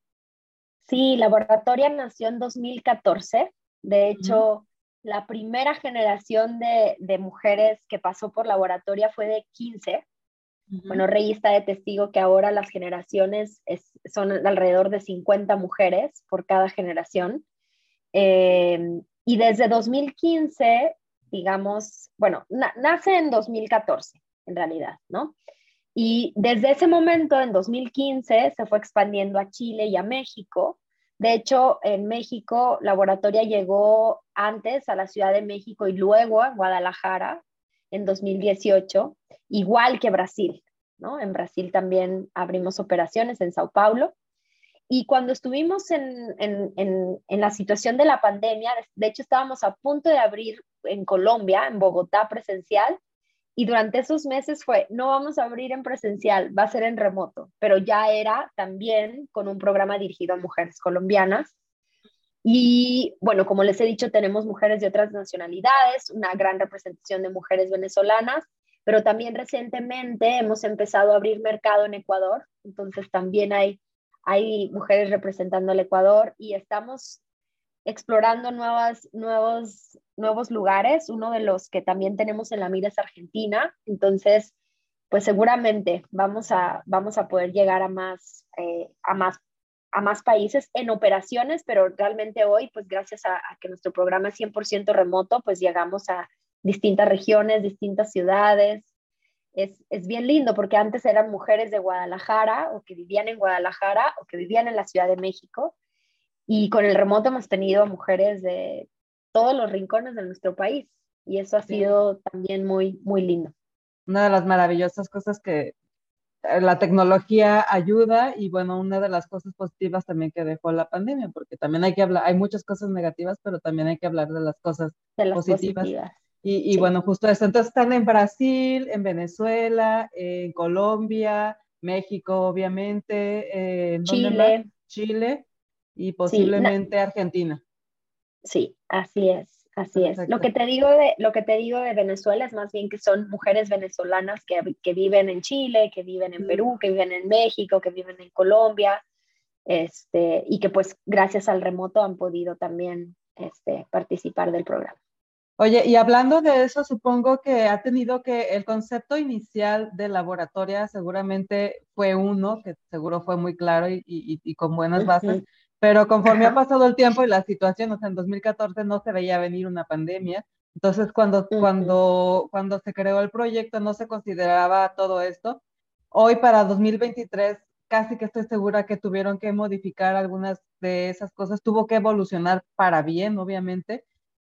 Sí, laboratorio nació en 2014. De hecho, la primera generación de, de, mujeres que pasó por laboratorio fue de 15. Bueno, Rey está de testigo que ahora las generaciones son alrededor de 50 mujeres por cada generación. Eh, y desde 2015, digamos, bueno, nace en 2014, en realidad, ¿no? Y desde ese momento, en 2015, se fue expandiendo a Chile y a México de hecho, en México, Laboratoria llegó antes a la Ciudad de México y luego a Guadalajara en 2018, igual que Brasil, ¿no? En Brasil también abrimos operaciones en Sao Paulo. Y cuando estuvimos en, en, en, la situación de la pandemia, de hecho estábamos a punto de abrir en Colombia, en Bogotá presencial, y durante esos meses fue, no vamos a abrir en presencial, va a ser en remoto, pero ya era también con un programa dirigido a mujeres colombianas. Y bueno, como les he dicho, tenemos mujeres de otras nacionalidades, una gran representación de mujeres venezolanas, pero también recientemente hemos empezado a abrir mercado en Ecuador, entonces también hay, hay mujeres representando al Ecuador y estamos explorando nuevas, nuevos, nuevos lugares. Uno de los que también tenemos en la mira es Argentina. Entonces, pues seguramente vamos a, vamos a poder llegar a más, eh, a más a más países en operaciones, pero realmente hoy, pues gracias a, que nuestro programa es 100% remoto, pues llegamos a distintas regiones, distintas ciudades. Es, es, bien lindo porque antes eran mujeres de Guadalajara o que vivían en Guadalajara o que vivían en la Ciudad de México y con el remoto hemos tenido mujeres de todos los rincones de nuestro país y eso ha sido también muy, muy lindo. Una de las maravillosas cosas que la tecnología ayuda y bueno, una de las cosas positivas también que dejó la pandemia, porque también hay que hablar, hay muchas cosas negativas, pero también hay que hablar de las cosas positivas. Y, y bueno, justo eso. Entonces están en Brasil, en Venezuela, en Colombia, México, obviamente, en Chile. Chile y posiblemente Argentina. Sí, así es, así es. Lo que, te digo de, lo que te digo de Venezuela es más bien que son mujeres venezolanas que, que viven en Chile, que viven en Perú, que viven en México, que viven en Colombia, este, y que pues gracias al remoto han podido también este, participar del programa. Oye, y hablando de eso, supongo que ha tenido que el concepto inicial de laboratoria seguramente fue uno, que seguro fue muy claro y, y, y con buenas bases, pero conforme ha pasado el tiempo y la situación, o sea, en 2014 no se veía venir una pandemia, entonces cuando, cuando, cuando se creó el proyecto no se consideraba todo esto. Hoy para 2023 casi que estoy segura que tuvieron que modificar algunas de esas cosas, tuvo que evolucionar para bien, obviamente.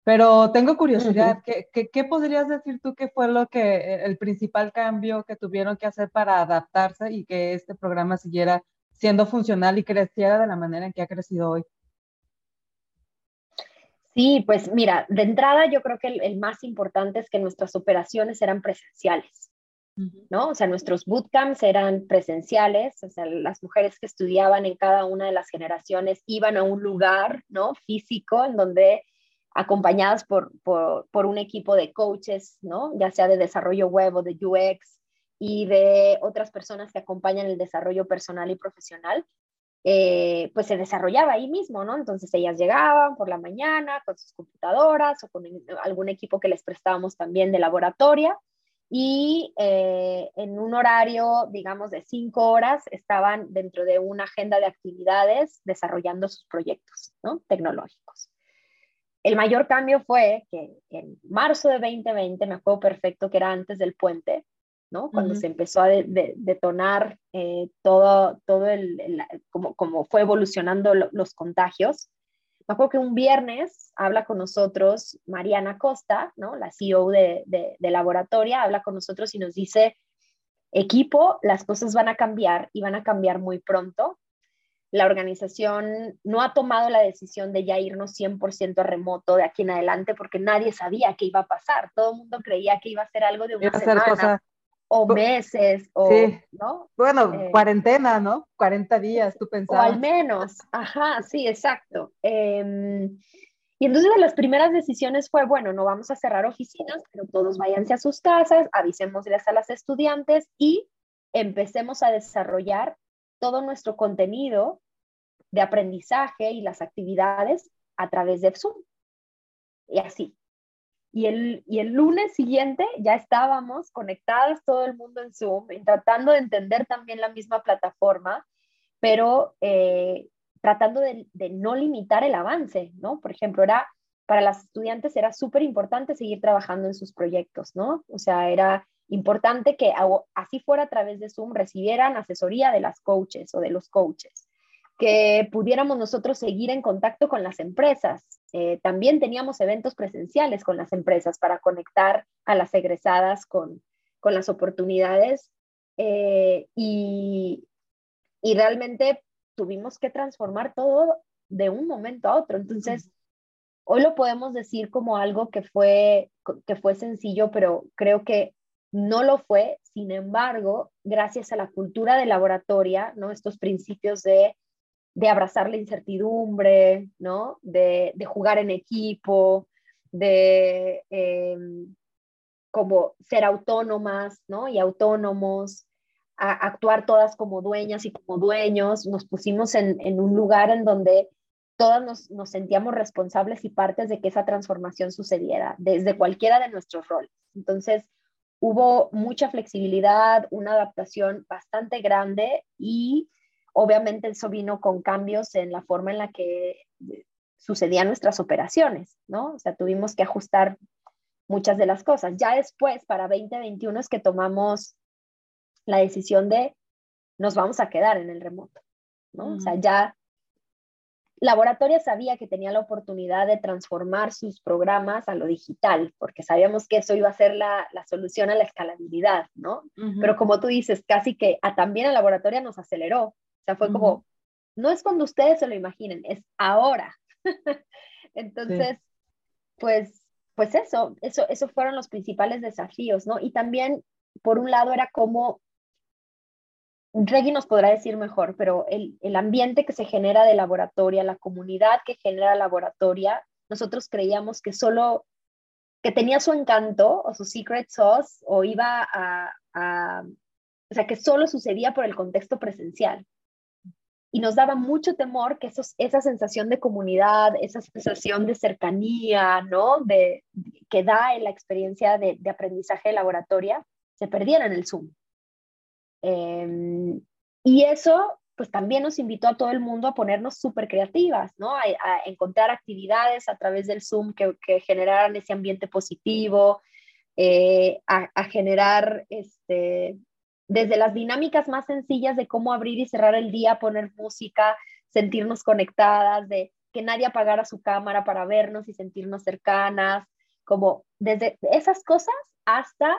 Pero tengo curiosidad, ¿qué, podrías decir tú que fue lo que, el principal cambio que tuvieron que hacer para adaptarse y que este programa siguiera siendo funcional y creciera de la manera en que ha crecido hoy? Sí, pues mira, de entrada yo creo que el, más importante es que nuestras operaciones eran presenciales, ¿no? O sea, nuestros bootcamps eran presenciales, o sea, las mujeres que estudiaban en cada una de las generaciones iban a un lugar, ¿no? Físico, en donde acompañadas por, por, por un equipo de coaches, ¿no? Ya sea de desarrollo web o de UX y de otras personas que acompañan el desarrollo personal y profesional, eh, pues se desarrollaba ahí mismo, ¿no? Entonces ellas llegaban por la mañana con sus computadoras o con algún equipo que les prestábamos también de laboratorio y eh, en un horario, digamos, de cinco horas estaban dentro de una agenda de actividades desarrollando sus proyectos ¿no? tecnológicos. El mayor cambio fue que en marzo de 2020, me acuerdo perfecto que era antes del puente, cuando se empezó a detonar eh, todo, todo el, como, como, fue evolucionando los contagios. Me acuerdo que un viernes habla con nosotros Mariana Costa, ¿no? La CEO de, de, Laboratoria, habla con nosotros y nos dice, equipo, las cosas van a cambiar y van a cambiar muy pronto. La organización no ha tomado la decisión de ya irnos 100% a remoto de aquí en adelante porque nadie sabía qué iba a pasar. Todo el mundo creía que iba a ser algo de una semana o meses, o, ¿no? Bueno, eh, cuarentena, ¿no? 40 días, tú pensabas. O al menos, ajá, sí, exacto. Em, y entonces de las primeras decisiones fue, bueno, no vamos a cerrar oficinas, pero todos váyanse a sus casas, avisémosles a las estudiantes y empecemos a desarrollar todo nuestro contenido de aprendizaje y las actividades a través de Zoom. Y así, y el, y el lunes siguiente ya estábamos conectadas todo el mundo en Zoom, tratando de entender también la misma plataforma, pero eh, tratando de, no limitar el avance, ¿no? Por ejemplo, era, para las estudiantes era súper importante seguir trabajando en sus proyectos, ¿no? O sea, era importante que así fuera a través de Zoom recibieran asesoría de las coaches o de los coaches que pudiéramos nosotros seguir en contacto con las empresas. Eh, también teníamos eventos presenciales con las empresas para conectar a las egresadas con, con las oportunidades eh, y, y, realmente tuvimos que transformar todo de un momento a otro. Entonces, hoy lo podemos decir como algo que fue, que fue sencillo, pero creo que no lo fue. Sin embargo, gracias a la cultura de laboratoria, ¿no? estos principios de de abrazar la incertidumbre, ¿no? De, jugar en equipo, de em, como ser autónomas, ¿no? Y autónomos, actuar todas como dueñas y como dueños. Nos pusimos en, un lugar en donde todas nos, sentíamos responsables y partes de que esa transformación sucediera desde cualquiera de nuestros roles. Entonces, hubo mucha flexibilidad, una adaptación bastante grande y Obviamente eso vino con cambios en la forma en la que sucedían nuestras operaciones, ¿no? O sea, tuvimos que ajustar muchas de las cosas. Ya después, para 2021, es que tomamos la decisión de nos vamos a quedar en el remoto, ¿no? O sea, ya Laboratoria sabía que tenía la oportunidad de transformar sus programas a lo digital, porque sabíamos que eso iba a ser la, solución a la escalabilidad, ¿no? Pero como tú dices, casi que a, también a Laboratoria nos aceleró, sea, fue como, no es cuando ustedes se lo imaginen, es ahora. Entonces, pues, pues eso, eso, eso fueron los principales desafíos, ¿no? Y también, por un lado, era como, Reggie nos podrá decir mejor, pero el, el ambiente que se genera de laboratoria, la comunidad que genera laboratoria, nosotros creíamos que solo, que tenía su encanto o su secret sauce o iba a, a o sea, que solo sucedía por el contexto presencial y nos daba mucho temor que esos, esa sensación de comunidad, esa sensación de cercanía, ¿no? De, que da en la experiencia de, de aprendizaje de laboratoria, se perdiera en el Zoom. Em, y eso, pues también nos invitó a todo el mundo a ponernos súper creativas, ¿no? A, encontrar actividades a través del Zoom que, que generaran ese ambiente positivo, eh, a, a, generar este, desde las dinámicas más sencillas de cómo abrir y cerrar el día, poner música, sentirnos conectadas, de que nadie apagara su cámara para vernos y sentirnos cercanas, como desde esas cosas hasta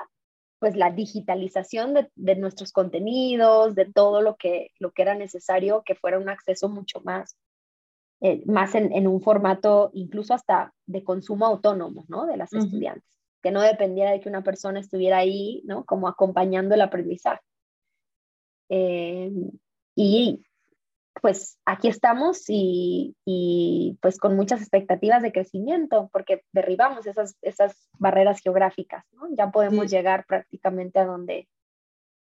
pues la digitalización de, nuestros contenidos, de todo lo que, lo que era necesario, que fuera un acceso mucho más, eh, más en, un formato incluso hasta de consumo autónomo, ¿no? De las estudiantes, que no dependiera de que una persona estuviera ahí, ¿no? Como acompañando el aprendizaje. Eh, y pues aquí estamos y, pues con muchas expectativas de crecimiento, porque derribamos esas, esas barreras geográficas, ¿no? Ya podemos llegar prácticamente a donde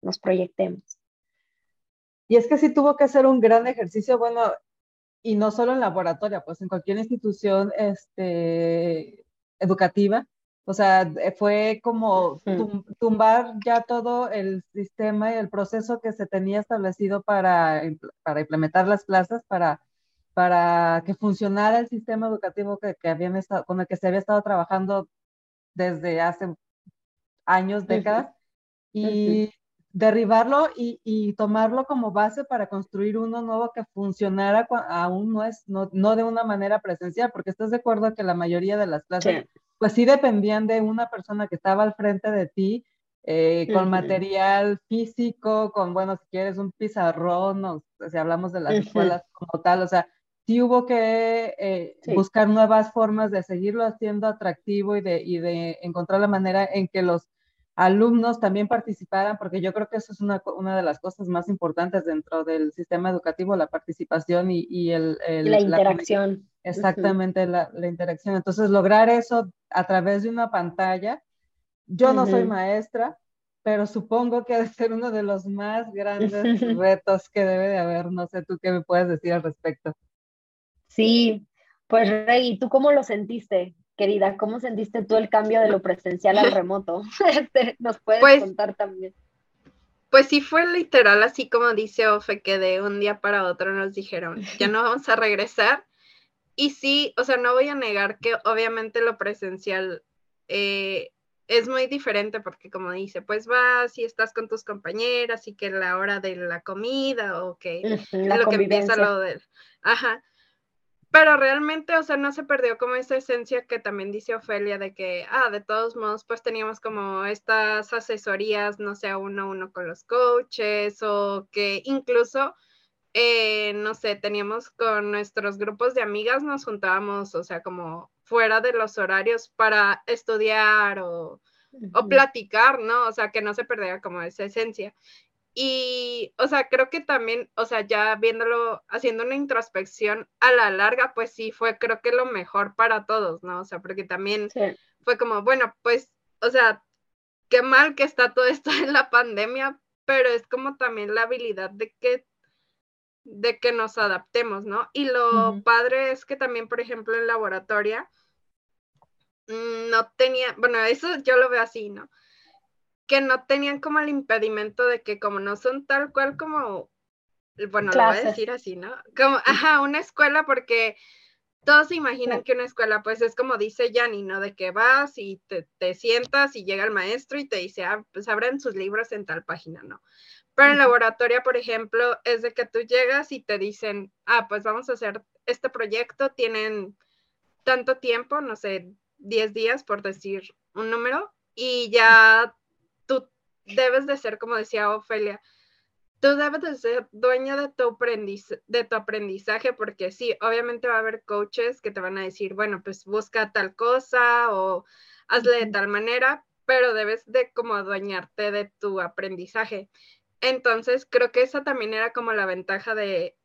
nos proyectemos. Y es que sí tuvo que ser un gran ejercicio, bueno, y no solo en laboratorio, pues en cualquier institución este, educativa, o sea, fue como tumbar ya todo el sistema y el proceso que se tenía establecido para, para implementar las plazas, para, para que funcionara el sistema educativo que, que habían estado, con el que se había estado trabajando desde hace años, décadas, y derribarlo y, y, tomarlo como base para construir uno nuevo que funcionara aún no es, no, no de una manera presencial, porque estás de acuerdo que la mayoría de las clases pues sí dependían de una persona que estaba al frente de ti, eh, con material físico, con, bueno, si quieres un pizarrón, o si hablamos de las escuelas como tal, o sea, sí hubo que eh, buscar nuevas formas de seguirlo haciendo atractivo y de, y de encontrar la manera en que los alumnos también participaran, porque yo creo que eso es una, una de las cosas más importantes dentro del sistema educativo, la participación y, y el, La interacción. Exactamente, la, la, interacción. Entonces, lograr eso a través de una pantalla. Yo no soy maestra, pero supongo que debe ser uno de los más grandes retos que debe de haber. No sé tú qué me puedes decir al respecto. Sí, pues Rey, ¿tú cómo lo sentiste, querida? ¿Cómo sentiste tú el cambio de lo presencial al remoto? Este, Nos puedes pues contar también. Pues sí fue literal, así como dice Ofe, que de un día para otro nos dijeron, ya no vamos a regresar. Y sí, o sea, no voy a negar que obviamente lo presencial eh, es muy diferente porque como dice, pues vas y estás con tus compañeras y que la hora de la comida o que lo que empieza lo del... Ajá. Pero realmente, o sea, no se perdió como esa esencia que también dice Ofelia de que, ah, de todos modos, pues teníamos como estas asesorías, no sé, uno a uno con los coaches o que incluso eh, no sé, teníamos con nuestros grupos de amigas, nos juntábamos, o sea, como fuera de los horarios para estudiar o, o platicar, ¿no? O sea, que no se perdiera como esa esencia. Y, o sea, creo que también, o sea, ya viéndolo, haciendo una introspección a la larga, pues sí, fue creo que lo mejor para todos, ¿no? O sea, porque también fue como, bueno, pues, o sea, qué mal que está todo esto en la pandemia, pero es como también la habilidad de que de que nos adaptemos, ¿no? Y lo padre es que también, por ejemplo, en laboratorio mm, no tenía, bueno, eso yo lo veo así, ¿no? Que no tenían como el impedimento de que como no son tal cual como, bueno, lo voy a decir así, ¿no? Como, ajá, una escuela porque todos se imaginan que una escuela, pues es como dice Yanni, ¿no? De que vas y te, te, sientas y llega el maestro y te dice, ah, pues abran sus libros en tal página, ¿no? Pero en laboratorio, por ejemplo, es de que tú llegas y te dicen, ah, pues vamos a hacer este proyecto, tienen tanto tiempo, no sé, 10 días por decir un número, y ya tú debes de ser, como decía Ofelia, tú debes de ser dueña de tu, de tu aprendizaje, porque sí, obviamente va a haber coaches que te van a decir, bueno, pues busca tal cosa o hazle de tal manera, pero debes de como adueñarte de tu aprendizaje. Entonces, creo que esa también era como la ventaja de,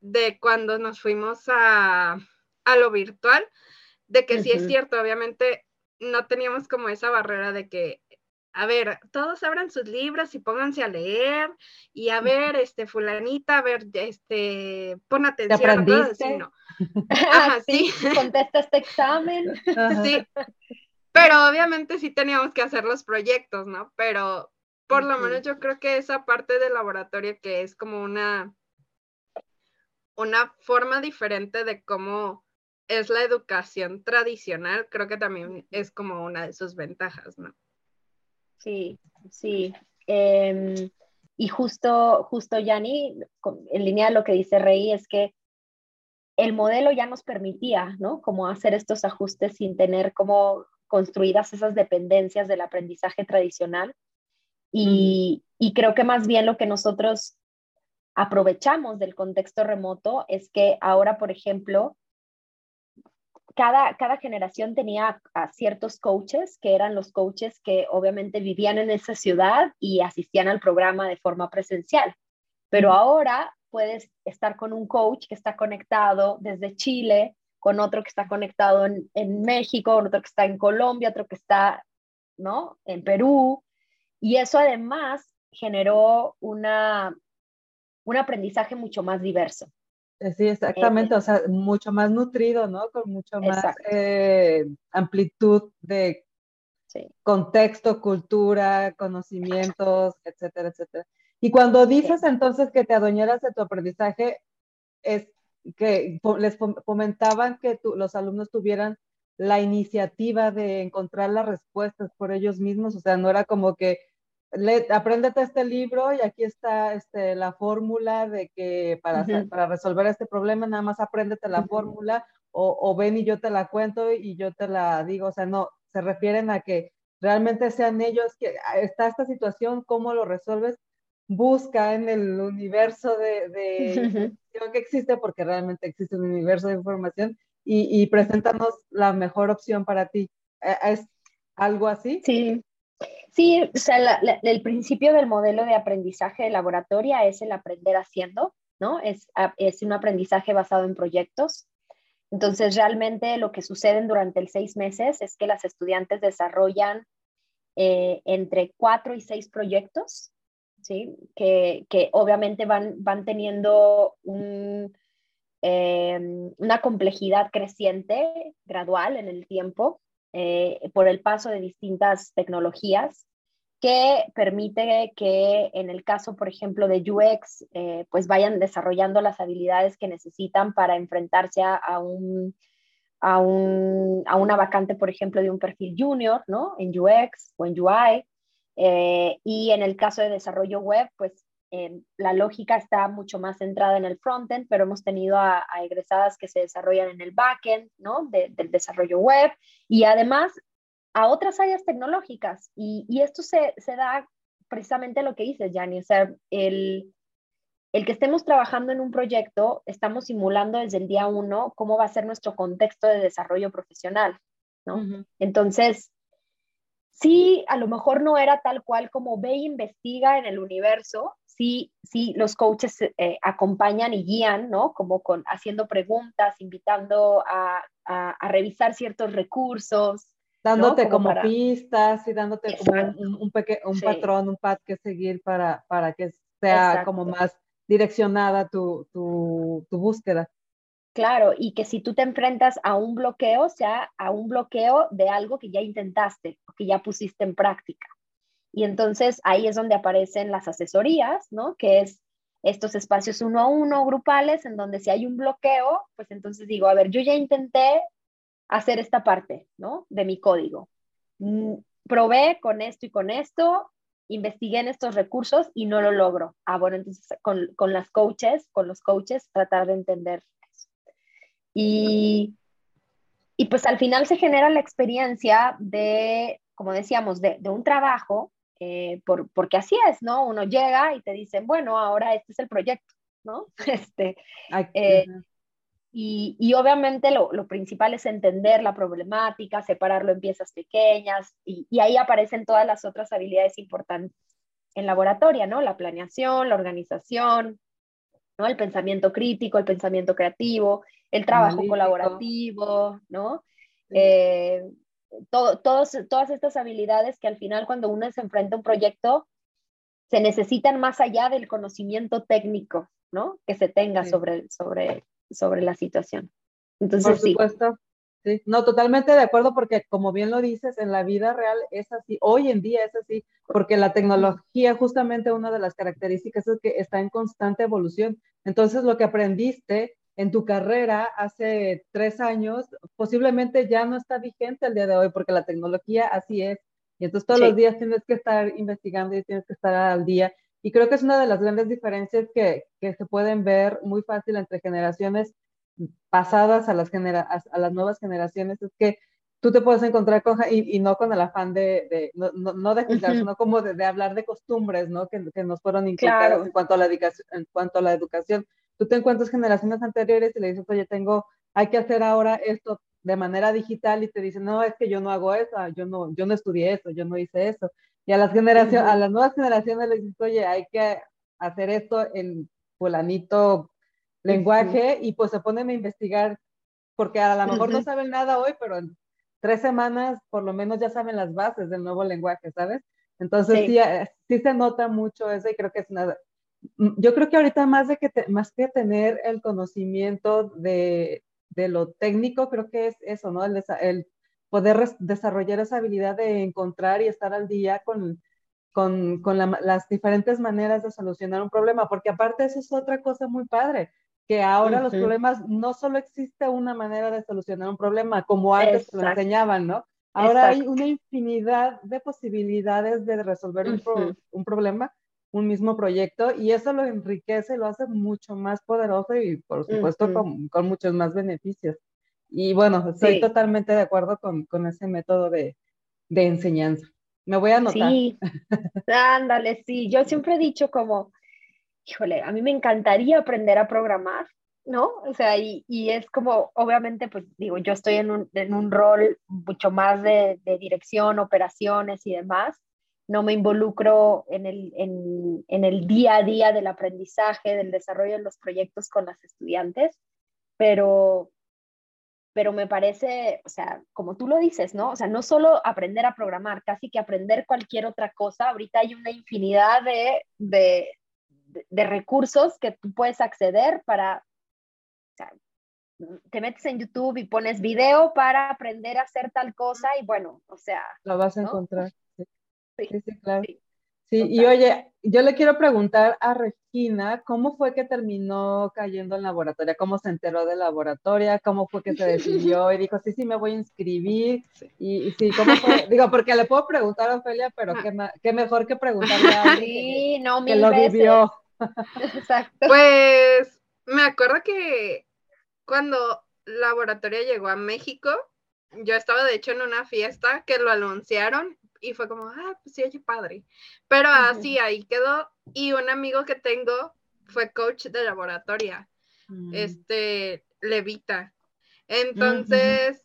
de cuando nos fuimos a, lo virtual, de que sí es cierto, obviamente no teníamos como esa barrera de que, a ver, todos abran sus libros y pónganse a leer y a ver, este, fulanita, a ver, este, pon atención. ¿Te aprendiste? no. Ajá, sí, Contesta este examen. Sí, pero obviamente sí teníamos que hacer los proyectos, ¿no? Pero por lo menos yo creo que esa parte del laboratorio que es como una, una forma diferente de cómo es la educación tradicional, creo que también es como una de sus ventajas, ¿no? Sí, sí. Em, y justo, justo, Yanni, en línea de lo que dice Rey, es que el modelo ya nos permitía, ¿no? Como hacer estos ajustes sin tener como construidas esas dependencias del aprendizaje tradicional. Y, creo que más bien lo que nosotros aprovechamos del contexto remoto es que ahora, por ejemplo, cada, cada generación tenía ciertos coaches, que eran los coaches que obviamente vivían en esa ciudad y asistían al programa de forma presencial. Pero ahora puedes estar con un coach que está conectado desde Chile, con otro que está conectado en, en México, otro que está en Colombia, otro que está, ¿no? En Perú. Y eso además generó una, un aprendizaje mucho más diverso. Sí, exactamente, o sea, mucho más nutrido, ¿no? Con mucho más eh, amplitud de contexto, cultura, conocimientos, etcétera, etcétera. Y cuando dices entonces que te adueñaras de tu aprendizaje, es que les comentaban que los alumnos tuvieran la iniciativa de encontrar las respuestas por ellos mismos, o sea, no era como que le, apréndete este libro y aquí está este, la fórmula de que para, para resolver este problema nada más apréndete la fórmula o, o, ven y yo te la cuento y yo te la digo, o sea, no, se refieren a que realmente sean ellos que ah, está esta situación, cómo lo resuelves, busca en el universo de, de que existe, porque realmente existe un universo de información, y, y preséntanos la mejor opción para ti. ¿E, ¿Es algo así? Sí, Sí, o sea, el principio del modelo de aprendizaje de laboratoria es el aprender haciendo, ¿no? Es, es un aprendizaje basado en proyectos. Entonces, realmente lo que sucede durante el seis meses es que las estudiantes desarrollan eh, entre cuatro y seis proyectos, ¿sí? Que, que obviamente van, van teniendo eh, una complejidad creciente, gradual en el tiempo, eh, por el paso de distintas tecnologías que permite que en el caso, por ejemplo, de UX, eh, pues vayan desarrollando las habilidades que necesitan para enfrentarse a, un, a, un, a, una vacante, por ejemplo, de un perfil junior, ¿no? En UX o en UI. Eh, y en el caso de desarrollo web, pues la lógica está mucho más centrada en el frontend, pero hemos tenido a, egresadas que se desarrollan en el backend, ¿no? del desarrollo web y además a otras áreas tecnológicas. Y, esto se, da precisamente lo que dices, Jani, o sea, el, el que estemos trabajando en un proyecto, estamos simulando desde el día uno cómo va a ser nuestro contexto de desarrollo profesional, ¿no? Entonces, sí, a lo mejor no era tal cual como ve e investiga en el universo, sí, sí, los coaches eh, acompañan y guían, ¿no? Como con haciendo preguntas, invitando a, a, revisar ciertos recursos. Dándote como, pistas y dándote como un, un, un patrón, un path que seguir para, para que sea como más direccionada tu, tu, tu búsqueda. Claro, y que si tú te enfrentas a un bloqueo, sea a un bloqueo de algo que ya intentaste o que ya pusiste en práctica. Y entonces ahí es donde aparecen las asesorías, ¿no? Que es estos espacios uno a uno, grupales, en donde si hay un bloqueo, pues entonces digo, a ver, yo ya intenté hacer esta parte, ¿no? De mi código. Mm, probé con esto y con esto, investigué en estos recursos y no lo logro. Ah, bueno, entonces con, con las coaches, con los coaches, tratar de entender eso. Y, y pues al final se genera la experiencia de, como decíamos, de, de un trabajo eh, por, porque así es, ¿no? Uno llega y te dicen, bueno, ahora este es el proyecto, ¿no? Este, eh, y, y, obviamente lo, lo, principal es entender la problemática, separarlo en piezas pequeñas, y, y, ahí aparecen todas las otras habilidades importantes en laboratorio, ¿no? La planeación, la organización, ¿no? El pensamiento crítico, el pensamiento creativo, el trabajo colaborativo, ¿no? Eh, todos, todas estas habilidades que al final cuando uno se enfrenta a un proyecto se necesitan más allá del conocimiento técnico, ¿no? Que se tenga sobre, sobre, sobre la situación. Entonces, Por supuesto. Sí. No, totalmente de acuerdo porque como bien lo dices, en la vida real es así, hoy en día es así, porque la tecnología justamente una de las características es que está en constante evolución. Entonces lo que aprendiste en tu carrera hace tres años, posiblemente ya no está vigente el día de hoy, porque la tecnología así es. Y entonces todos los días tienes que estar investigando y tienes que estar al día. Y creo que es una de las grandes diferencias que, que se pueden ver muy fácil entre generaciones pasadas a las, genera a las nuevas generaciones, es que tú te puedes encontrar con, y, y no con el afán de, de no, no, de juzgar, sino como de, de, hablar de costumbres, ¿no? Que, que nos fueron inculcadas en, cuanto a la educación, en cuanto a la educación. Tú te encuentras generaciones anteriores y le dices, oye, tengo, hay que hacer ahora esto de manera digital y te dicen, no, es que yo no hago eso, yo no, yo no estudié eso, yo no hice eso. Y a las generaciones, a las nuevas generaciones les dices, oye, hay que hacer esto en fulanito lenguaje y pues se ponen a investigar porque a lo mejor no saben nada hoy, pero en tres semanas por lo menos ya saben las bases del nuevo lenguaje, ¿sabes? Entonces sí, eh, sí, se nota mucho eso y creo que es nada. Yo creo que ahorita más, de que más que tener el conocimiento de, de, lo técnico, creo que es eso, ¿no? El, el poder desarrollar esa habilidad de encontrar y estar al día con, con, con la, las diferentes maneras de solucionar un problema, porque aparte eso es otra cosa muy padre que ahora los problemas, no solo existe una manera de solucionar un problema como antes lo enseñaban, ¿no? Ahora hay una infinidad de posibilidades de resolver un, problema, un mismo proyecto, y eso lo enriquece, lo hace mucho más poderoso y por supuesto con, con, muchos más beneficios. Y bueno, estoy totalmente de acuerdo con, con ese método de, de, enseñanza. Me voy a anotar. Sí, ándale, sí. Yo siempre he dicho como, híjole, a mí me encantaría aprender a programar, ¿no? O sea, y, y es como, obviamente, pues digo, yo estoy en un, en un rol mucho más de, de, dirección, operaciones y demás. No me involucro en el, en, en el día a día del aprendizaje, del desarrollo de los proyectos con las estudiantes, pero, pero me parece, o sea, como tú lo dices, ¿no? O sea, no solo aprender a programar, casi que aprender cualquier otra cosa. Ahorita hay una infinidad de, de, de, recursos que tú puedes acceder para, o sea, te metes en YouTube y pones video para aprender a hacer tal cosa y bueno, o sea. Lo vas a encontrar. Sí, sí, claro. Sí, y oye, yo le quiero preguntar a Regina, ¿cómo fue que terminó cayendo en laboratorio? ¿Cómo se enteró de laboratorio? ¿Cómo fue que se decidió y dijo, sí, sí, me voy a inscribir? Y, sí, ¿cómo fue? Digo, porque le puedo preguntar a Ofelia, pero qué, qué mejor que preguntarle a alguien sí, no, que lo vivió. Exacto. Pues me acuerdo que cuando laboratorio llegó a México, yo estaba de hecho en una fiesta que lo anunciaron y fue como, ah, pues sí, oye, padre. Pero así ahí quedó. Y un amigo que tengo fue coach de laboratorio, mm. este, Levita. Entonces,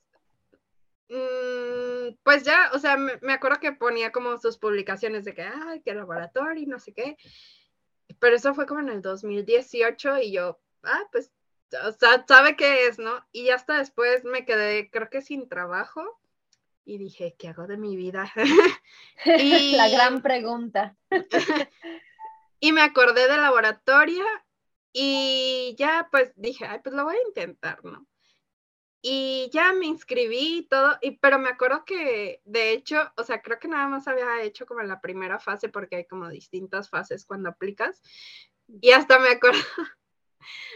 mm, pues ya, o sea, me, me, acuerdo que ponía como sus publicaciones de que, ay, qué laboratorio y no sé qué. Pero eso fue como en el 2018 y yo, ah, pues, o sea, sabe qué es, ¿no? Y hasta después me quedé, creo que sin trabajo y dije, ¿qué hago de mi vida? y... La gran pregunta. y me acordé del laboratorio y ya pues dije, ay, pues lo voy a intentar, ¿no? Y ya me inscribí y todo, y, pero me acuerdo que de hecho, o sea, creo que nada más había hecho como en la primera fase porque hay como distintas fases cuando aplicas. Y hasta me acuerdo,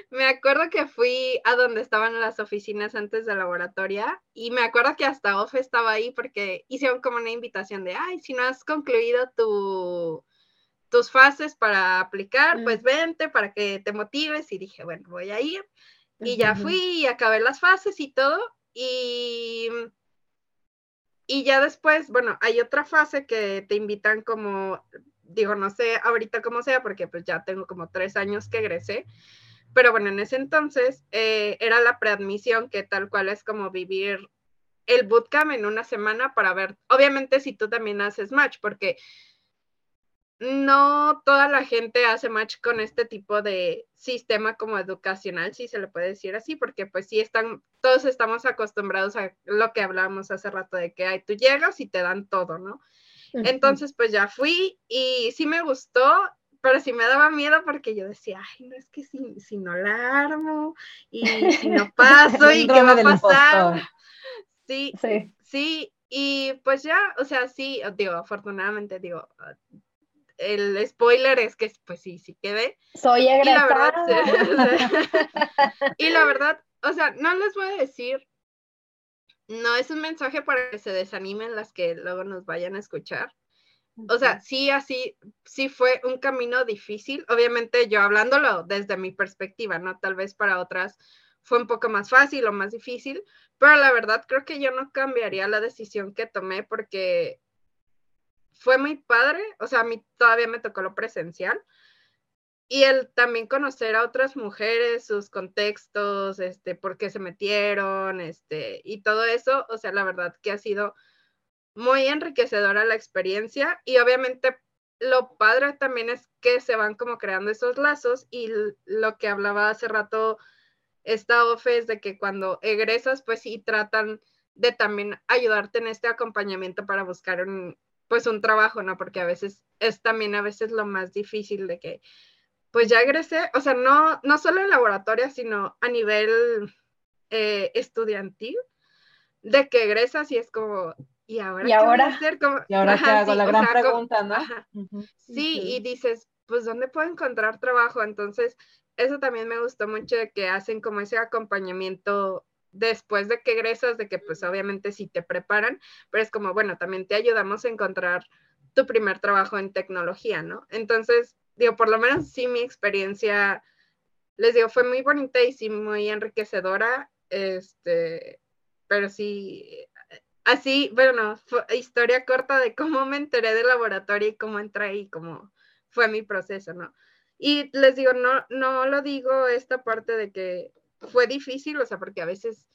me acuerdo que fui a donde estaban las oficinas antes de laboratorio y me acuerdo que hasta Ofe estaba ahí porque hicieron como una invitación de, ay, si no has concluido tu, tus fases para aplicar, pues vente para que te motives y dije, bueno, voy a ir. Y ya fui y acabé las fases y todo y... Y ya después, bueno, hay otra fase que te invitan como, digo, no sé ahorita cómo sea, porque pues ya tengo como tres años que egresé, pero bueno, en ese entonces eh, era la preadmisión, que tal cual es como vivir el bootcamp en una semana para ver, obviamente si tú también haces match, porque no toda la gente hace match con este tipo de sistema como educacional, si se le puede decir así, porque pues sí están, todos estamos acostumbrados a lo que hablábamos hace rato de que ay, tú llegas y te dan todo, ¿no? Entonces pues ya fui y sí me gustó pero sí me daba miedo porque yo decía, ay, no es que si, si no la armo y si no paso y qué va a pasar. Sí, sí, sí, y pues ya, o sea, sí, digo, afortunadamente, digo, el spoiler es que pues sí, sí quedé. Soy egresada. Y la verdad, y la verdad, o sea, no les voy a decir no es un mensaje para que se desanimen las que luego nos vayan a escuchar. O sea, sí, así, sí fue un camino difícil. Obviamente yo hablándolo desde mi perspectiva, ¿no? Tal vez para otras fue un poco más fácil o más difícil, pero la verdad creo que yo no cambiaría la decisión que tomé porque fue muy padre. O sea, a mí todavía me tocó lo presencial, y el también conocer a otras mujeres, sus contextos, este, por qué se metieron, este, y todo eso, o sea, la verdad que ha sido muy enriquecedora la experiencia y obviamente lo padre también es que se van como creando esos lazos y lo que hablaba hace rato esta OFE es de que cuando egresas, pues sí tratan de también ayudarte en este acompañamiento para buscar un, pues un trabajo, ¿no? Porque a veces es también a veces lo más difícil de que pues ya egresé, o sea, no, no solo en laboratorio, sino a nivel eh, estudiantil, de que egresas y es como, ¿y ahora qué ahora? voy a hacer? Como, y ahora qué hago, la gran pregunta, ¿no? Sí, y dices, pues, ¿dónde puedo encontrar trabajo? Entonces, eso también me gustó mucho de que hacen como ese acompañamiento después de que egresas, de que pues obviamente sí te preparan, pero es como, bueno, también te ayudamos a encontrar tu primer trabajo en tecnología, ¿no? Entonces, digo, por lo menos sí mi experiencia, les digo, fue muy bonita y sí muy enriquecedora, este, pero sí, así, bueno, fue historia corta de cómo me enteré del laboratorio y cómo entré y cómo fue mi proceso, ¿no? Y les digo, no, no lo digo esta parte de que fue difícil, o sea, porque a veces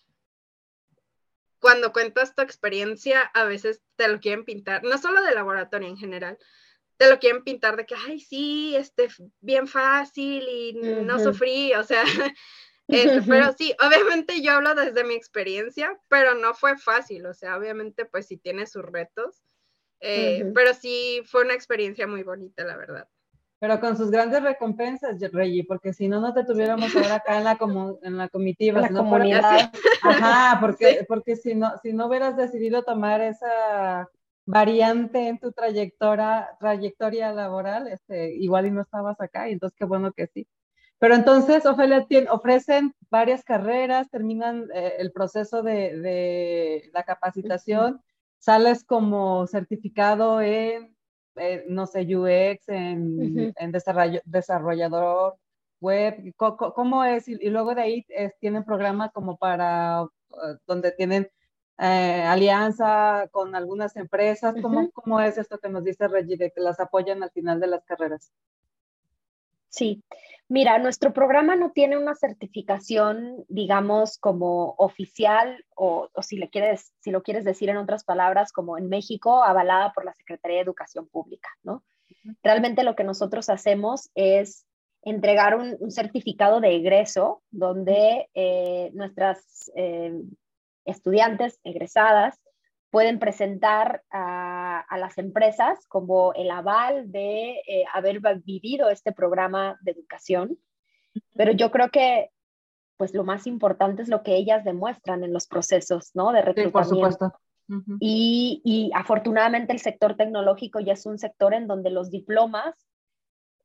cuando cuentas tu experiencia, a veces te lo quieren pintar, no solo de laboratorio en general, te lo quieren pintar de que, ay, sí, este, bien fácil y no sufrí, o sea, este, pero sí, obviamente yo hablo desde mi experiencia, pero no fue fácil, o sea, obviamente pues sí tiene sus retos, eh, pero sí fue una experiencia muy bonita, la verdad. Pero con sus grandes recompensas, Reggie, porque si no, no te tuviéramos ahora acá en la, en la comitiva. La comunidad. Ajá, porque, porque si, no, si no hubieras decidido tomar esa variante en tu trayectoria, trayectoria laboral, este, igual y no estabas acá, y entonces qué bueno que sí. Pero entonces, Ofelia, ofrecen varias carreras, terminan eh, el proceso de, de la capacitación, sales como certificado en, eh, no sé, UX, en, en desarrollador web, ¿cómo, es? Y, luego de ahí tienen programas como para, eh, donde tienen eh, alianza con algunas empresas? ¿Cómo, ¿Cómo es esto que nos dice Reggie, de que las apoyan al final de las carreras? Sí, mira, nuestro programa no tiene una certificación, digamos, como oficial o, si, le quieres, si lo quieres decir en otras palabras, como en México, avalada por la Secretaría de Educación Pública, ¿no? Realmente lo que nosotros hacemos es entregar un, certificado de egreso donde eh, nuestras eh, estudiantes egresadas pueden presentar a, las empresas como el aval de eh, haber vivido este programa de educación. Pero yo creo que pues lo más importante es lo que ellas demuestran en los procesos, ¿no? De reclutamiento. por supuesto. y, y, afortunadamente el sector tecnológico ya es un sector en donde los diplomas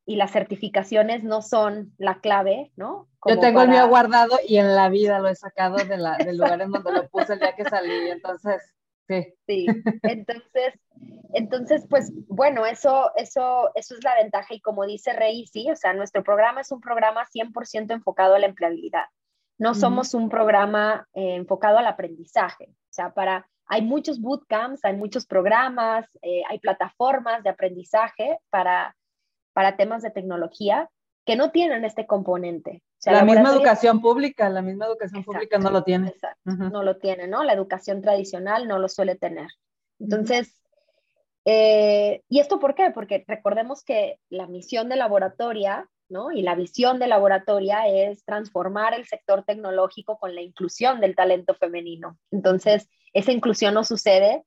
y las certificaciones no son la clave, ¿no? Yo tengo el mío guardado y en la vida lo he sacado de la, del lugar en donde lo puse el día que salí, entonces, sí. Sí, entonces, entonces, pues, bueno, eso, eso, eso es la ventaja y como dice Rey, sí, o sea, nuestro programa es un programa 100% enfocado a la empleabilidad. No somos un programa eh, enfocado al aprendizaje, o sea, para... Hay muchos bootcamps, hay muchos programas, eh, hay plataformas de aprendizaje para, para temas de tecnología que no tienen este componente. la, misma educación pública, la misma educación pública no lo tiene. no lo tiene, ¿no? La educación tradicional no lo suele tener. Entonces, eh, ¿y esto por qué? Porque recordemos que la misión de laboratoria, ¿no? Y la visión de laboratoria es transformar el sector tecnológico con la inclusión del talento femenino. Entonces, esa inclusión no sucede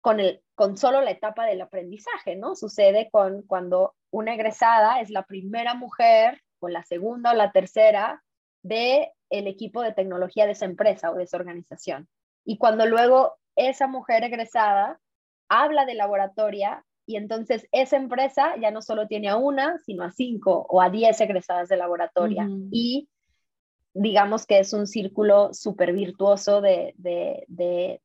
con, el, con solo la etapa del aprendizaje, ¿no? Sucede con cuando una egresada es la primera mujer o la segunda o la tercera de el equipo de tecnología de esa empresa o de esa organización. Y cuando luego esa mujer egresada habla de laboratoria y entonces esa empresa ya no solo tiene a una, sino a cinco o a diez egresadas de laboratoria. Y digamos que es un círculo súper virtuoso de, de, de,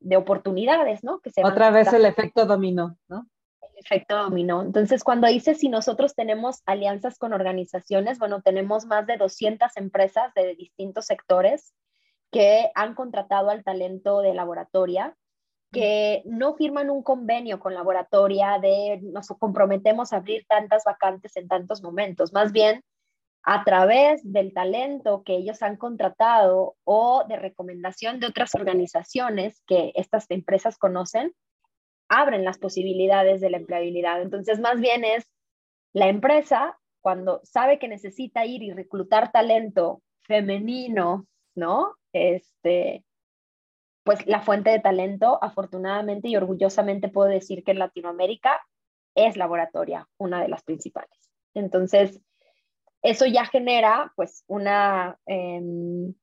de, oportunidades, ¿no? Que se Otra vez el efecto dominó, ¿no? El efecto dominó. Entonces, cuando dices si nosotros tenemos alianzas con organizaciones, bueno, tenemos más de 200 empresas de distintos sectores que han contratado al talento de laboratoria, que no firman un convenio con laboratoria de nos comprometemos a abrir tantas vacantes en tantos momentos, más bien a través del talento que ellos han contratado o de recomendación de otras organizaciones que estas empresas conocen, abren las posibilidades de la empleabilidad. Entonces, más bien es la empresa cuando sabe que necesita ir y reclutar talento femenino, ¿no? Este, pues la fuente de talento, afortunadamente y orgullosamente puedo decir que en Latinoamérica es laboratoria, una de las principales. Entonces, eso ya genera pues una, em,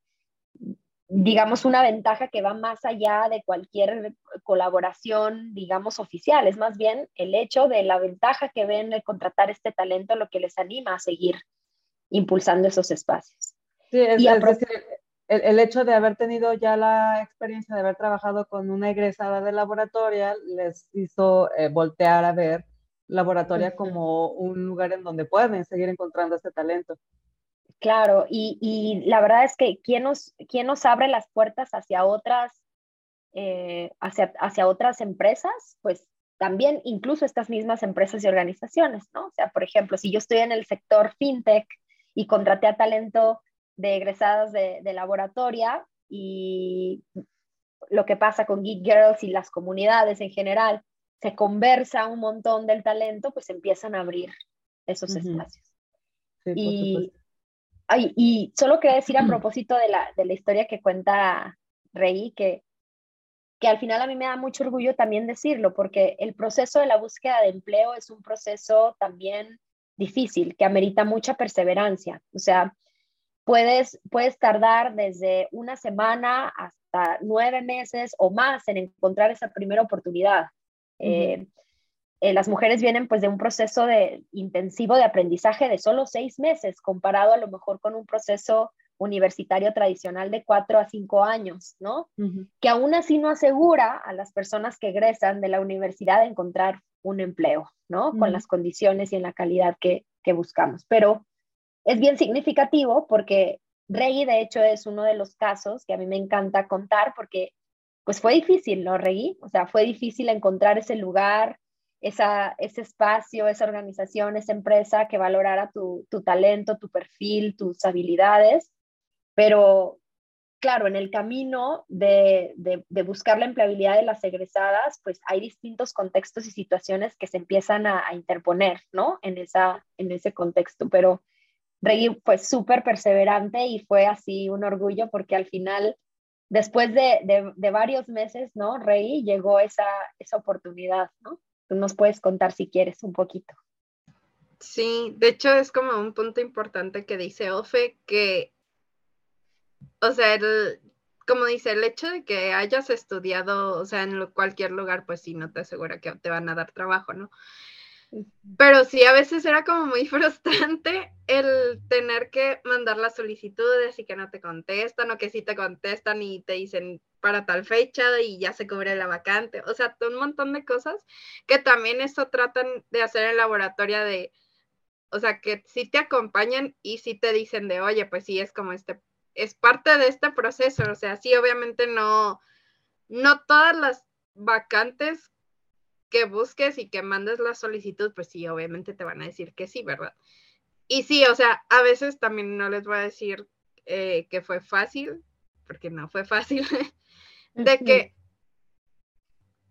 digamos, una ventaja que va más allá de cualquier colaboración, digamos, oficial. Es más bien el hecho de la ventaja que ven de contratar este talento lo que les anima a seguir impulsando esos espacios. Sí, es, decir, el, hecho de haber tenido ya la experiencia de haber trabajado con una egresada de laboratorio les hizo eh, voltear a ver laboratoria como un lugar en donde pueden seguir encontrando ese talento. Claro, y, y la verdad es que ¿quién nos, quién nos abre las puertas hacia otras, eh, hacia, hacia otras empresas? Pues también incluso estas mismas empresas y organizaciones, ¿no? O sea, por ejemplo, si yo estoy en el sector fintech y contraté a talento de egresadas de, de laboratoria y lo que pasa con Geek Girls y las comunidades en general, se conversa un montón del talento, pues empiezan a abrir esos espacios. y, y solo quería decir a propósito de la, de la historia que cuenta Rey, que, que al final a mí me da mucho orgullo también decirlo, porque el proceso de la búsqueda de empleo es un proceso también difícil, que amerita mucha perseverancia. O sea, puedes, puedes tardar desde una semana hasta nueve meses o más en encontrar esa primera oportunidad. Eh, eh, las mujeres vienen pues de un proceso de, intensivo de aprendizaje de solo seis meses, comparado a lo mejor con un proceso universitario tradicional de cuatro a cinco años, ¿no? Que aún así no asegura a las personas que egresan de la universidad de encontrar un empleo, ¿no? Con las condiciones y en la calidad que, que buscamos. Pero es bien significativo porque Rey, de hecho, es uno de los casos que a mí me encanta contar porque pues fue difícil, ¿no, Regui? O sea, fue difícil encontrar ese lugar, esa, ese espacio, esa organización, esa empresa que valorara tu, tu talento, tu perfil, tus habilidades, pero claro, en el camino de, de, buscar la empleabilidad de las egresadas, pues hay distintos contextos y situaciones que se empiezan a, a interponer, ¿no? En, esa, en ese contexto, pero Reggie fue súper perseverante y fue así un orgullo porque al final después de, varios meses, ¿no, Rey? Llegó esa, esa oportunidad, ¿no? Tú nos puedes contar si quieres un poquito. Sí, de hecho es como un punto importante que dice Ofe, que, o sea, como dice, el hecho de que hayas estudiado, o sea, en cualquier lugar, pues sí, no te asegura que te van a dar trabajo, ¿no? Pero sí, a veces era como muy frustrante el tener que mandar las solicitudes y que no te contestan o que sí te contestan y te dicen para tal fecha y ya se cubre la vacante. O sea, un montón de cosas que también eso tratan de hacer en laboratorio de, o sea, que sí te acompañan y sí te dicen de, oye, pues sí, es como este, es parte de este proceso. O sea, sí, obviamente no, no todas las vacantes que busques y que mandes la solicitud, pues sí, obviamente te van a decir que sí, ¿verdad? Y sí, o sea, a veces también no les voy a decir eh, que fue fácil, porque no fue fácil, de que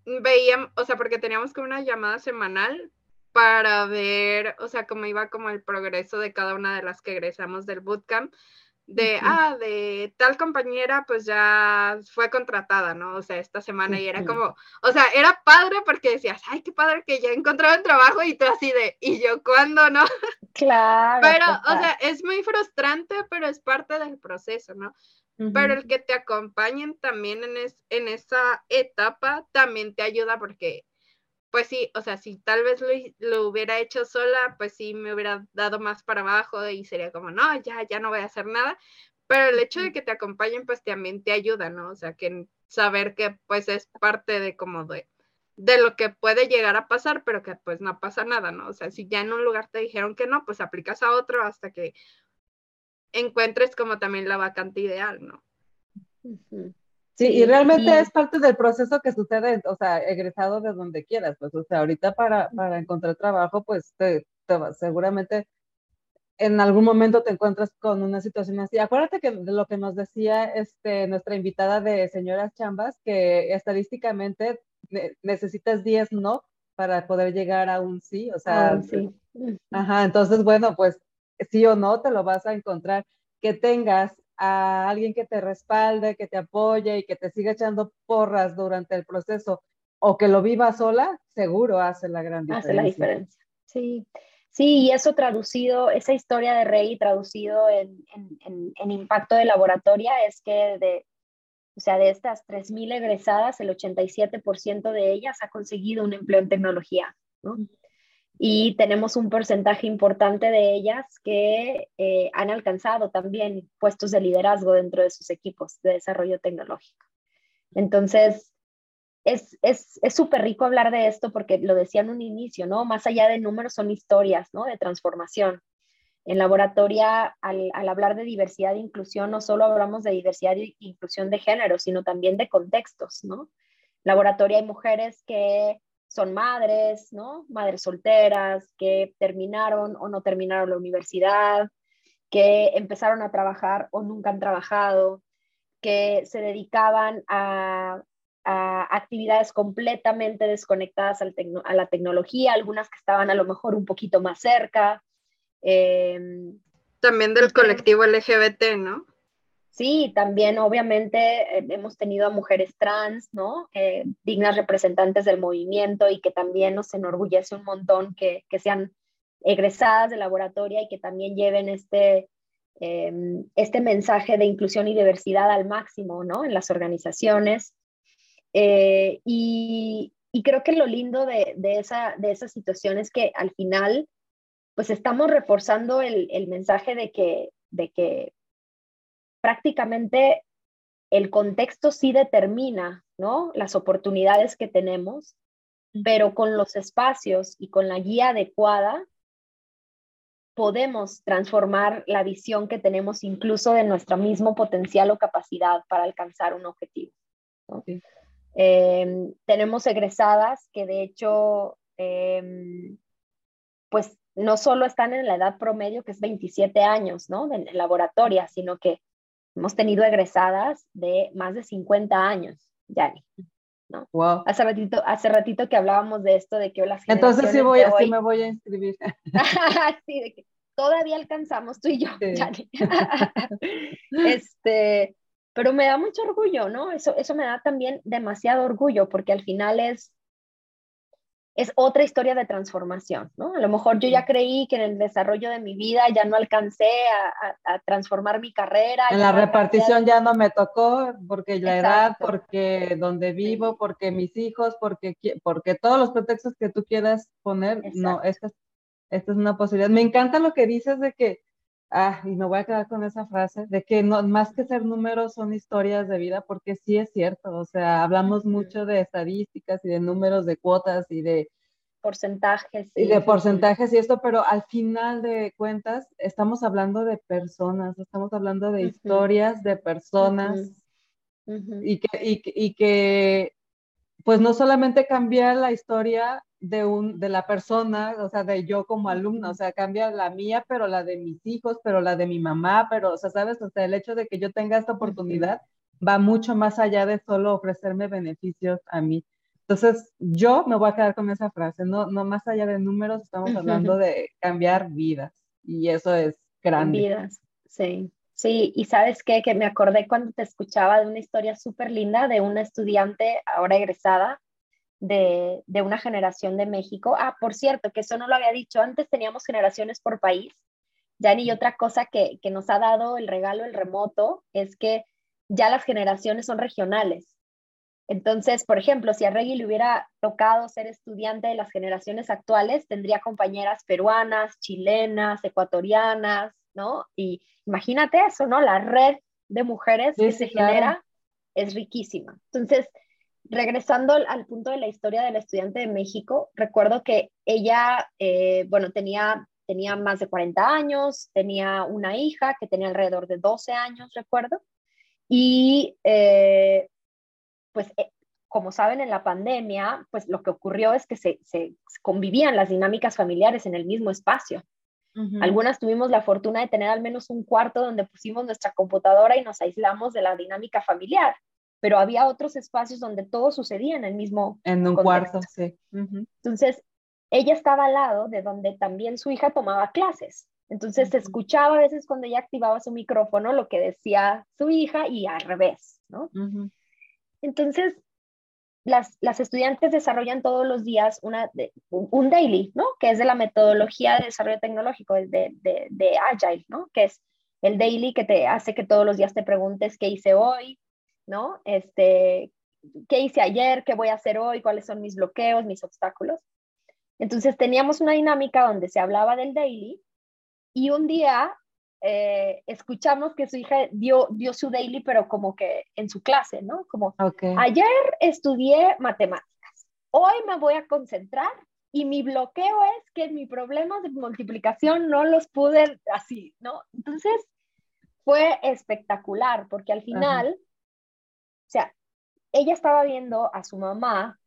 veíamos, o sea, porque teníamos como una llamada semanal para ver, o sea, cómo iba como el progreso de cada una de las que egresamos del bootcamp de, ah, de tal compañera, pues ya fue contratada, ¿no? O sea, esta semana y era como, o sea, era padre porque decías, ay, qué padre que ya encontraron trabajo y tú así de, ¿y yo cuándo, no? Claro. Pero, o sea, es muy frustrante, pero es parte del proceso, ¿no? Pero el que te acompañen también en, en esa etapa también te ayuda porque pues sí, o sea, si tal vez lo, hubiera hecho sola, pues sí me hubiera dado más para abajo y sería como, no, ya, ya no voy a hacer nada. pero el hecho de que te acompañen, pues también te ayuda, ¿no? O sea, que saber que pues es parte de como de, de lo que puede llegar a pasar, pero que pues no pasa nada, ¿no? O sea, si ya en un lugar te dijeron que no, pues aplicas a otro hasta que encuentres como también la vacante ideal, ¿no? Sí, y realmente es parte del proceso que sucede, o sea, egresado de donde quieras, pues, o sea, ahorita para, para encontrar trabajo, pues, te, seguramente en algún momento te encuentras con una situación así. Acuérdate que de lo que nos decía este, nuestra invitada de señoras chambas, que estadísticamente necesitas 10 no para poder llegar a un sí, o sea, ah, sí. ajá, entonces, bueno, pues sí o no te lo vas a encontrar. Que tengas a alguien que te respalde, que te apoye y que te siga echando porras durante el proceso o que lo viva sola, seguro hace la gran diferencia. Hace la diferencia, sí. Sí, y eso traducido, esa historia de Rey traducido en, en, en, impacto de laboratoria es que de, o sea, de estas 3.000 egresadas, el 87% de ellas ha conseguido un empleo en tecnología, ¿no? Y tenemos un porcentaje importante de ellas que eh, han alcanzado también puestos de liderazgo dentro de sus equipos de desarrollo tecnológico. Entonces, es súper rico hablar de esto porque lo decía en un inicio, ¿no? Más allá de números son historias, ¿no? De transformación. En laboratoria, al, al, hablar de diversidad e inclusión, no solo hablamos de diversidad e inclusión de género, sino también de contextos, ¿no? Laboratoria hay mujeres que son madres, ¿no? Madres solteras, que terminaron o no terminaron la universidad, que empezaron a trabajar o nunca han trabajado, que se dedicaban a a actividades completamente desconectadas a la tecnología, algunas que estaban a lo mejor un poquito más cerca. Em, también del colectivo LGBT, ¿no? Sí, también obviamente eh, hemos tenido a mujeres trans, ¿no? Eh, dignas representantes del movimiento y que también nos enorgullece un montón que, que sean egresadas de laboratorio y que también lleven este, em, este mensaje de inclusión y diversidad al máximo, ¿no? En las organizaciones. Eh, y, creo que lo lindo de, esa, de esa situación es que al final, pues estamos reforzando el, mensaje de que, de que prácticamente el contexto sí determina, ¿no? Las oportunidades que tenemos, pero con los espacios y con la guía adecuada, podemos transformar la visión que tenemos incluso de nuestro mismo potencial o capacidad para alcanzar un objetivo. ¿no? Em, tenemos egresadas que de hecho, em, pues no solo están en la edad promedio, que es 27 años, ¿no? En, laboratoria, sino que hemos tenido egresadas de más de 50 años, Yani. ¿no? Wow. Hace ratito, hace ratito que hablábamos de esto, de que las Entonces sí voy, me voy a inscribir. sí, de que todavía alcanzamos tú y yo, este, pero me da mucho orgullo, ¿no? Eso, eso me da también demasiado orgullo porque al final es, es otra historia de transformación, ¿no? A lo mejor yo ya creí que en el desarrollo de mi vida ya no alcancé a, transformar mi carrera. En la repartición ya no me tocó porque la edad, porque donde vivo, porque mis hijos, porque, porque todos los pretextos que tú quieras poner, no, esta, esta es una posibilidad. Me encanta lo que dices de que Ah, y me voy a quedar con esa frase de que no, más que ser números son historias de vida, porque sí es cierto, o sea, hablamos mucho de estadísticas y de números de cuotas y de porcentajes. Y de porcentajes y esto, pero al final de cuentas estamos hablando de personas, estamos hablando de historias de personas y, que, y, y que pues no solamente cambiar la historia de, un, de la persona, o sea, de yo como alumna, o sea, cambia la mía, pero la de mis hijos, pero la de mi mamá, pero, o sea, sabes, o sea, el hecho de que yo tenga esta oportunidad va mucho más allá de solo ofrecerme beneficios a mí. Entonces, yo me voy a quedar con esa frase, no, no más allá de números, estamos hablando de cambiar vidas, y eso es grande. Vidas, sí. Sí, y sabes qué, que me acordé cuando te escuchaba de una historia súper linda de una estudiante ahora egresada de, una generación de México. Ah, por cierto, que eso no lo había dicho, antes teníamos generaciones por país, ya y otra cosa que, nos ha dado el regalo el remoto es que ya las generaciones son regionales. Entonces, por ejemplo, si a Reggie le hubiera tocado ser estudiante de las generaciones actuales, tendría compañeras peruanas, chilenas, ecuatorianas, ¿no? Y imagínate eso, ¿no? La red de mujeres que se genera es riquísima. Entonces, regresando al, punto de la historia del estudiante de México, recuerdo que ella, eh, bueno, tenía, tenía más de 40 años, tenía una hija que tenía alrededor de 12 años, recuerdo, y eh, pues eh, como saben, en la pandemia, pues lo que ocurrió es que se, convivían las dinámicas familiares en el mismo espacio. Algunas tuvimos la fortuna de tener al menos un cuarto donde pusimos nuestra computadora y nos aislamos de la dinámica familiar, pero había otros espacios donde todo sucedía en el mismo. En un cuarto, sí. Entonces, ella estaba al lado de donde también su hija tomaba clases. Entonces, se escuchaba a veces cuando ella activaba su micrófono lo que decía su hija y al revés, ¿no? Entonces, las, las, estudiantes desarrollan todos los días una, un daily, ¿no? Que es de la metodología de desarrollo tecnológico, de, de, de, Agile, ¿no? Que es el daily que te hace que todos los días te preguntes qué hice hoy, ¿no? Este, qué hice ayer, qué voy a hacer hoy, cuáles son mis bloqueos, mis obstáculos. Entonces teníamos una dinámica donde se hablaba del daily y un día eh, escuchamos que su hija dio, dio su daily, pero como que en su clase, ¿no? Como, ayer estudié matemáticas, hoy me voy a concentrar y mi bloqueo es que mis problemas de multiplicación no los pude así, ¿no? Entonces fue espectacular porque al final, sea, ella estaba viendo a su mamá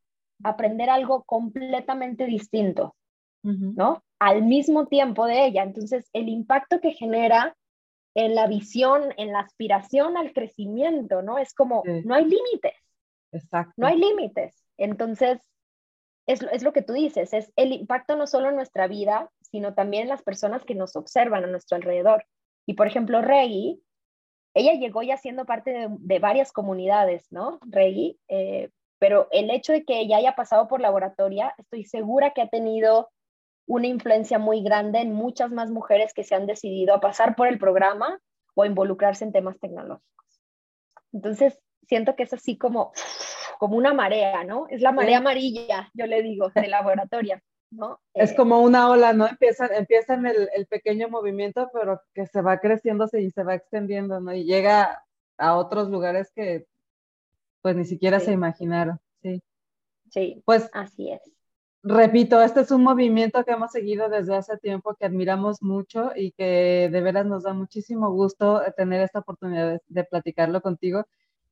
aprender algo completamente distinto, ¿no? al mismo tiempo de ella. Entonces, el impacto que genera en la visión, en la aspiración al crecimiento, ¿no? Es como, no hay límites. Exacto. No hay límites. Entonces, es, es, lo que tú dices, es el impacto no solo en nuestra vida, sino también en las personas que nos observan a nuestro alrededor. Y por ejemplo, Reggie, ella llegó ya siendo parte de, varias comunidades, ¿no? Reggie, eh, pero el hecho de que ella haya pasado por laboratoria, estoy segura que ha tenido una influencia muy grande en muchas más mujeres que se han decidido a pasar por el programa o a involucrarse en temas tecnológicos. Entonces, siento que es así como, como una marea, ¿no? Es la marea amarilla, yo le digo, de laboratorio, ¿no? Es eh, como una ola, ¿no? Empieza, empieza en el, el, pequeño movimiento, pero que se va creciéndose y se va extendiendo, ¿no? Y llega a otros lugares que pues ni siquiera se imaginaron, sí. Sí, pues así es repito, este es un movimiento que hemos seguido desde hace tiempo, que admiramos mucho y que de veras nos da muchísimo gusto tener esta oportunidad de, platicarlo contigo.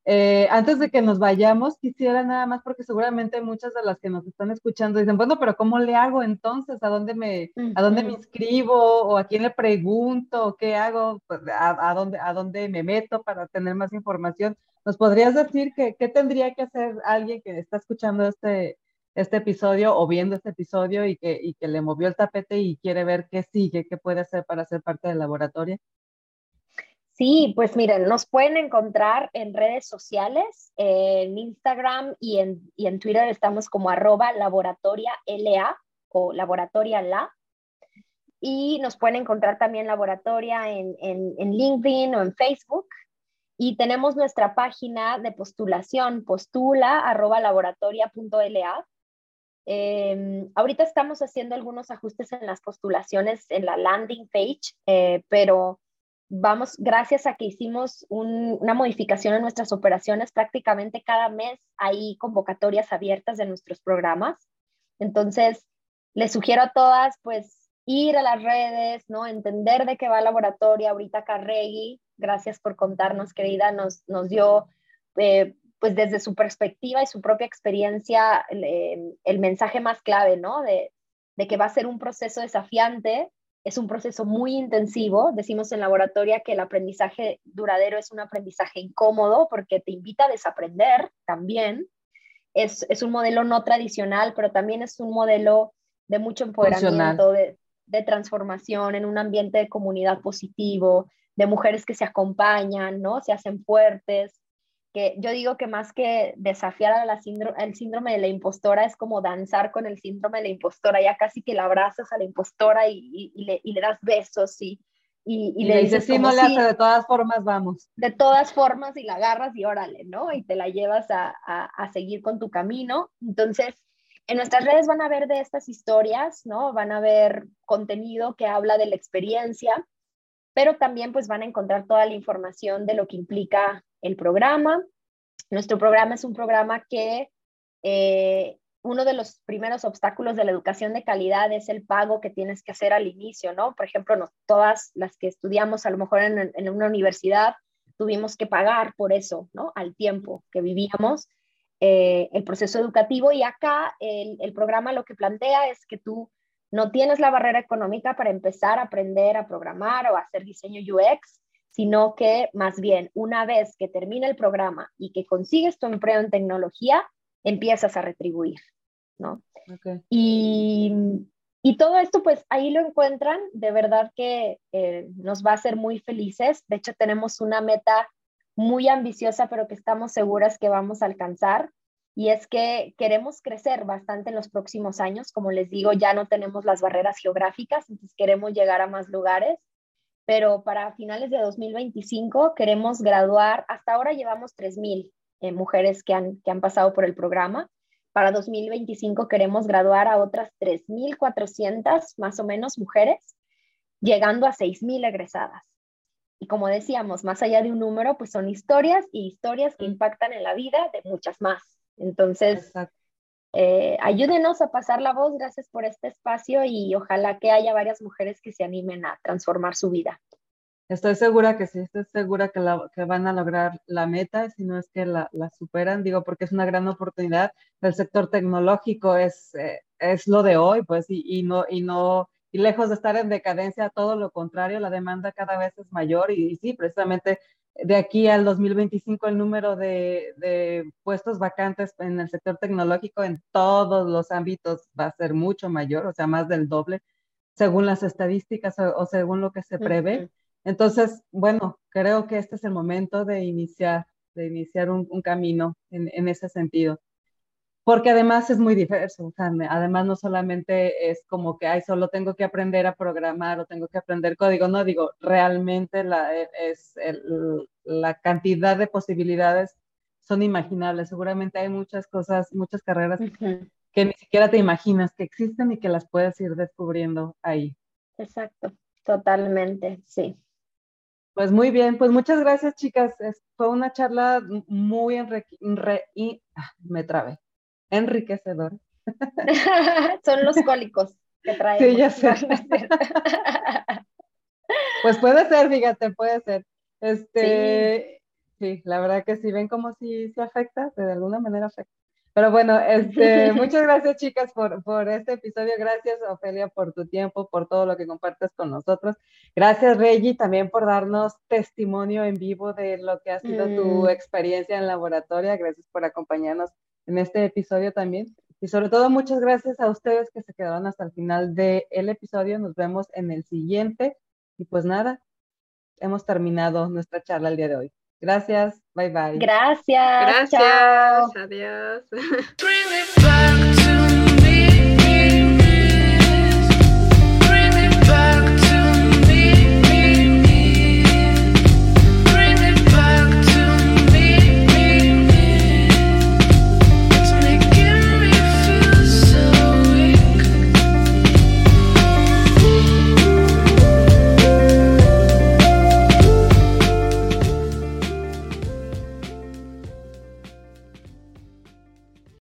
Eh, antes de que nos vayamos, quisiera nada más, porque seguramente muchas de las que nos están escuchando dicen, bueno, pero ¿cómo le hago entonces? ¿A dónde me, a dónde me inscribo? ¿O a quién le pregunto? ¿Qué hago? Pues, ¿A, dónde, ¿A dónde me meto para tener más información? ¿Nos podrías decir que, qué tendría que hacer alguien que está escuchando este, este episodio o viendo este episodio y que, y que le movió el tapete y quiere ver qué sigue, qué puede hacer para ser parte del laboratorio? Sí, pues miren, nos pueden encontrar en redes sociales, en Instagram y en, y en Twitter estamos como arroba laboratoria LA o laboratoria la. Y nos pueden encontrar también laboratoria en, en, en LinkedIn o en Facebook. Y tenemos nuestra página de postulación, postula arroba laboratoria.la Em, ahorita estamos haciendo algunos ajustes en las postulaciones en la landing page, eh, pero vamos, gracias a que hicimos una modificación en nuestras operaciones, prácticamente cada mes hay convocatorias abiertas de nuestros programas. Entonces, les sugiero a todas, pues, ir a las redes, ¿no? Entender de qué va el laboratorio. Ahorita Carregui, gracias por contarnos, querida, nos, nos dio eh, pues desde su perspectiva y su propia experiencia, el, mensaje más clave, ¿no? De, que va a ser un proceso desafiante, es un proceso muy intensivo. Decimos en laboratorio que el aprendizaje duradero es un aprendizaje incómodo porque te invita a desaprender también. Es, un modelo no tradicional, pero también es un modelo de mucho empoderamiento, de, de, transformación en un ambiente de comunidad positivo, de mujeres que se acompañan, ¿no? Se hacen fuertes, que yo digo que más que desafiar a la síndrome, el síndrome de la impostora es como danzar con el síndrome de la impostora, ya casi que la abrazas a la impostora y, y, le, y le, das besos y, y, le dices, sí, no le hace, de todas formas vamos. De todas formas y la agarras y órale, ¿no? Y te la llevas a, a, a seguir con tu camino. Entonces, en nuestras redes van a ver de estas historias, ¿no? Van a ver contenido que habla de la experiencia pero también pues van a encontrar toda la información de lo que implica el programa. Nuestro programa es un programa que eh, uno de los primeros obstáculos de la educación de calidad es el pago que tienes que hacer al inicio, ¿no? Por ejemplo, no, todas las que estudiamos a lo mejor en, una universidad tuvimos que pagar por eso, ¿no? Al tiempo que vivíamos eh, el proceso educativo y acá el, el programa lo que plantea es que tú no tienes la barrera económica para empezar a aprender a programar o a hacer diseño UX, sino que más bien una vez que termina el programa y que consigues tu empleo en tecnología, empiezas a retribuir, ¿no? Y, y, todo esto, pues ahí lo encuentran, de verdad que eh, nos va a hacer muy felices. De hecho, tenemos una meta muy ambiciosa, pero que estamos seguras que vamos a alcanzar. Y es que queremos crecer bastante en los próximos años. Como les digo, ya no tenemos las barreras geográficas, entonces queremos llegar a más lugares. Pero para finales de 2025 queremos graduar, hasta ahora llevamos 3.000 eh, mujeres que han, que han pasado por el programa. Para 2025 queremos graduar a otras 3.400 más o menos mujeres, llegando a 6.000 egresadas. Y como decíamos, más allá de un número, pues son historias y historias que impactan en la vida de muchas más. Entonces, eh, ayúdenos a pasar la voz, gracias por este espacio y ojalá que haya varias mujeres que se animen a transformar su vida. Estoy segura que sí, estoy segura que, que van a lograr la meta, si no es que la, superan, digo, porque es una gran oportunidad. El sector tecnológico es, eh, es lo de hoy, pues, y, no, y no, y lejos de estar en decadencia, todo lo contrario, la demanda cada vez es mayor y, sí, precisamente de aquí al 2025 el número de, de, puestos vacantes en el sector tecnológico en todos los ámbitos va a ser mucho mayor, o sea, más del doble, según las estadísticas o, según lo que se prevé. Entonces, bueno, creo que este es el momento de iniciar, de iniciar un, camino en, ese sentido. Porque además es muy diverso, o sea, además no solamente es como que, ay, solo tengo que aprender a programar o tengo que aprender código, no, digo, realmente la, e, es la cantidad de posibilidades son imaginables. Seguramente hay muchas cosas, muchas carreras que ni siquiera te imaginas que existen y que las puedes ir descubriendo ahí. Exacto, totalmente, sí. Pues muy bien, pues muchas gracias chicas. fue una charla muy enrique, ah, me trabé, enriquecedora. Son los cólicos que traemos. Sí, ya sé. pues puede ser, fíjate, puede ser. Este, sí. la verdad que sí, ven como si se afecta, de alguna manera afecta. Pero bueno, este, muchas gracias chicas por, por este episodio. Gracias Ofelia por tu tiempo, por todo lo que compartes con nosotros. Gracias Reggie también por darnos testimonio en vivo de lo que ha sido tu mm. experiencia en laboratorio. Gracias por acompañarnos en este episodio también. Y sobre todo muchas gracias a ustedes que se quedaron hasta el final del episodio. Nos vemos en el siguiente. Y pues nada, hemos terminado nuestra charla el día de hoy. Gracias, bye bye. Gracias. Gracias, adiós.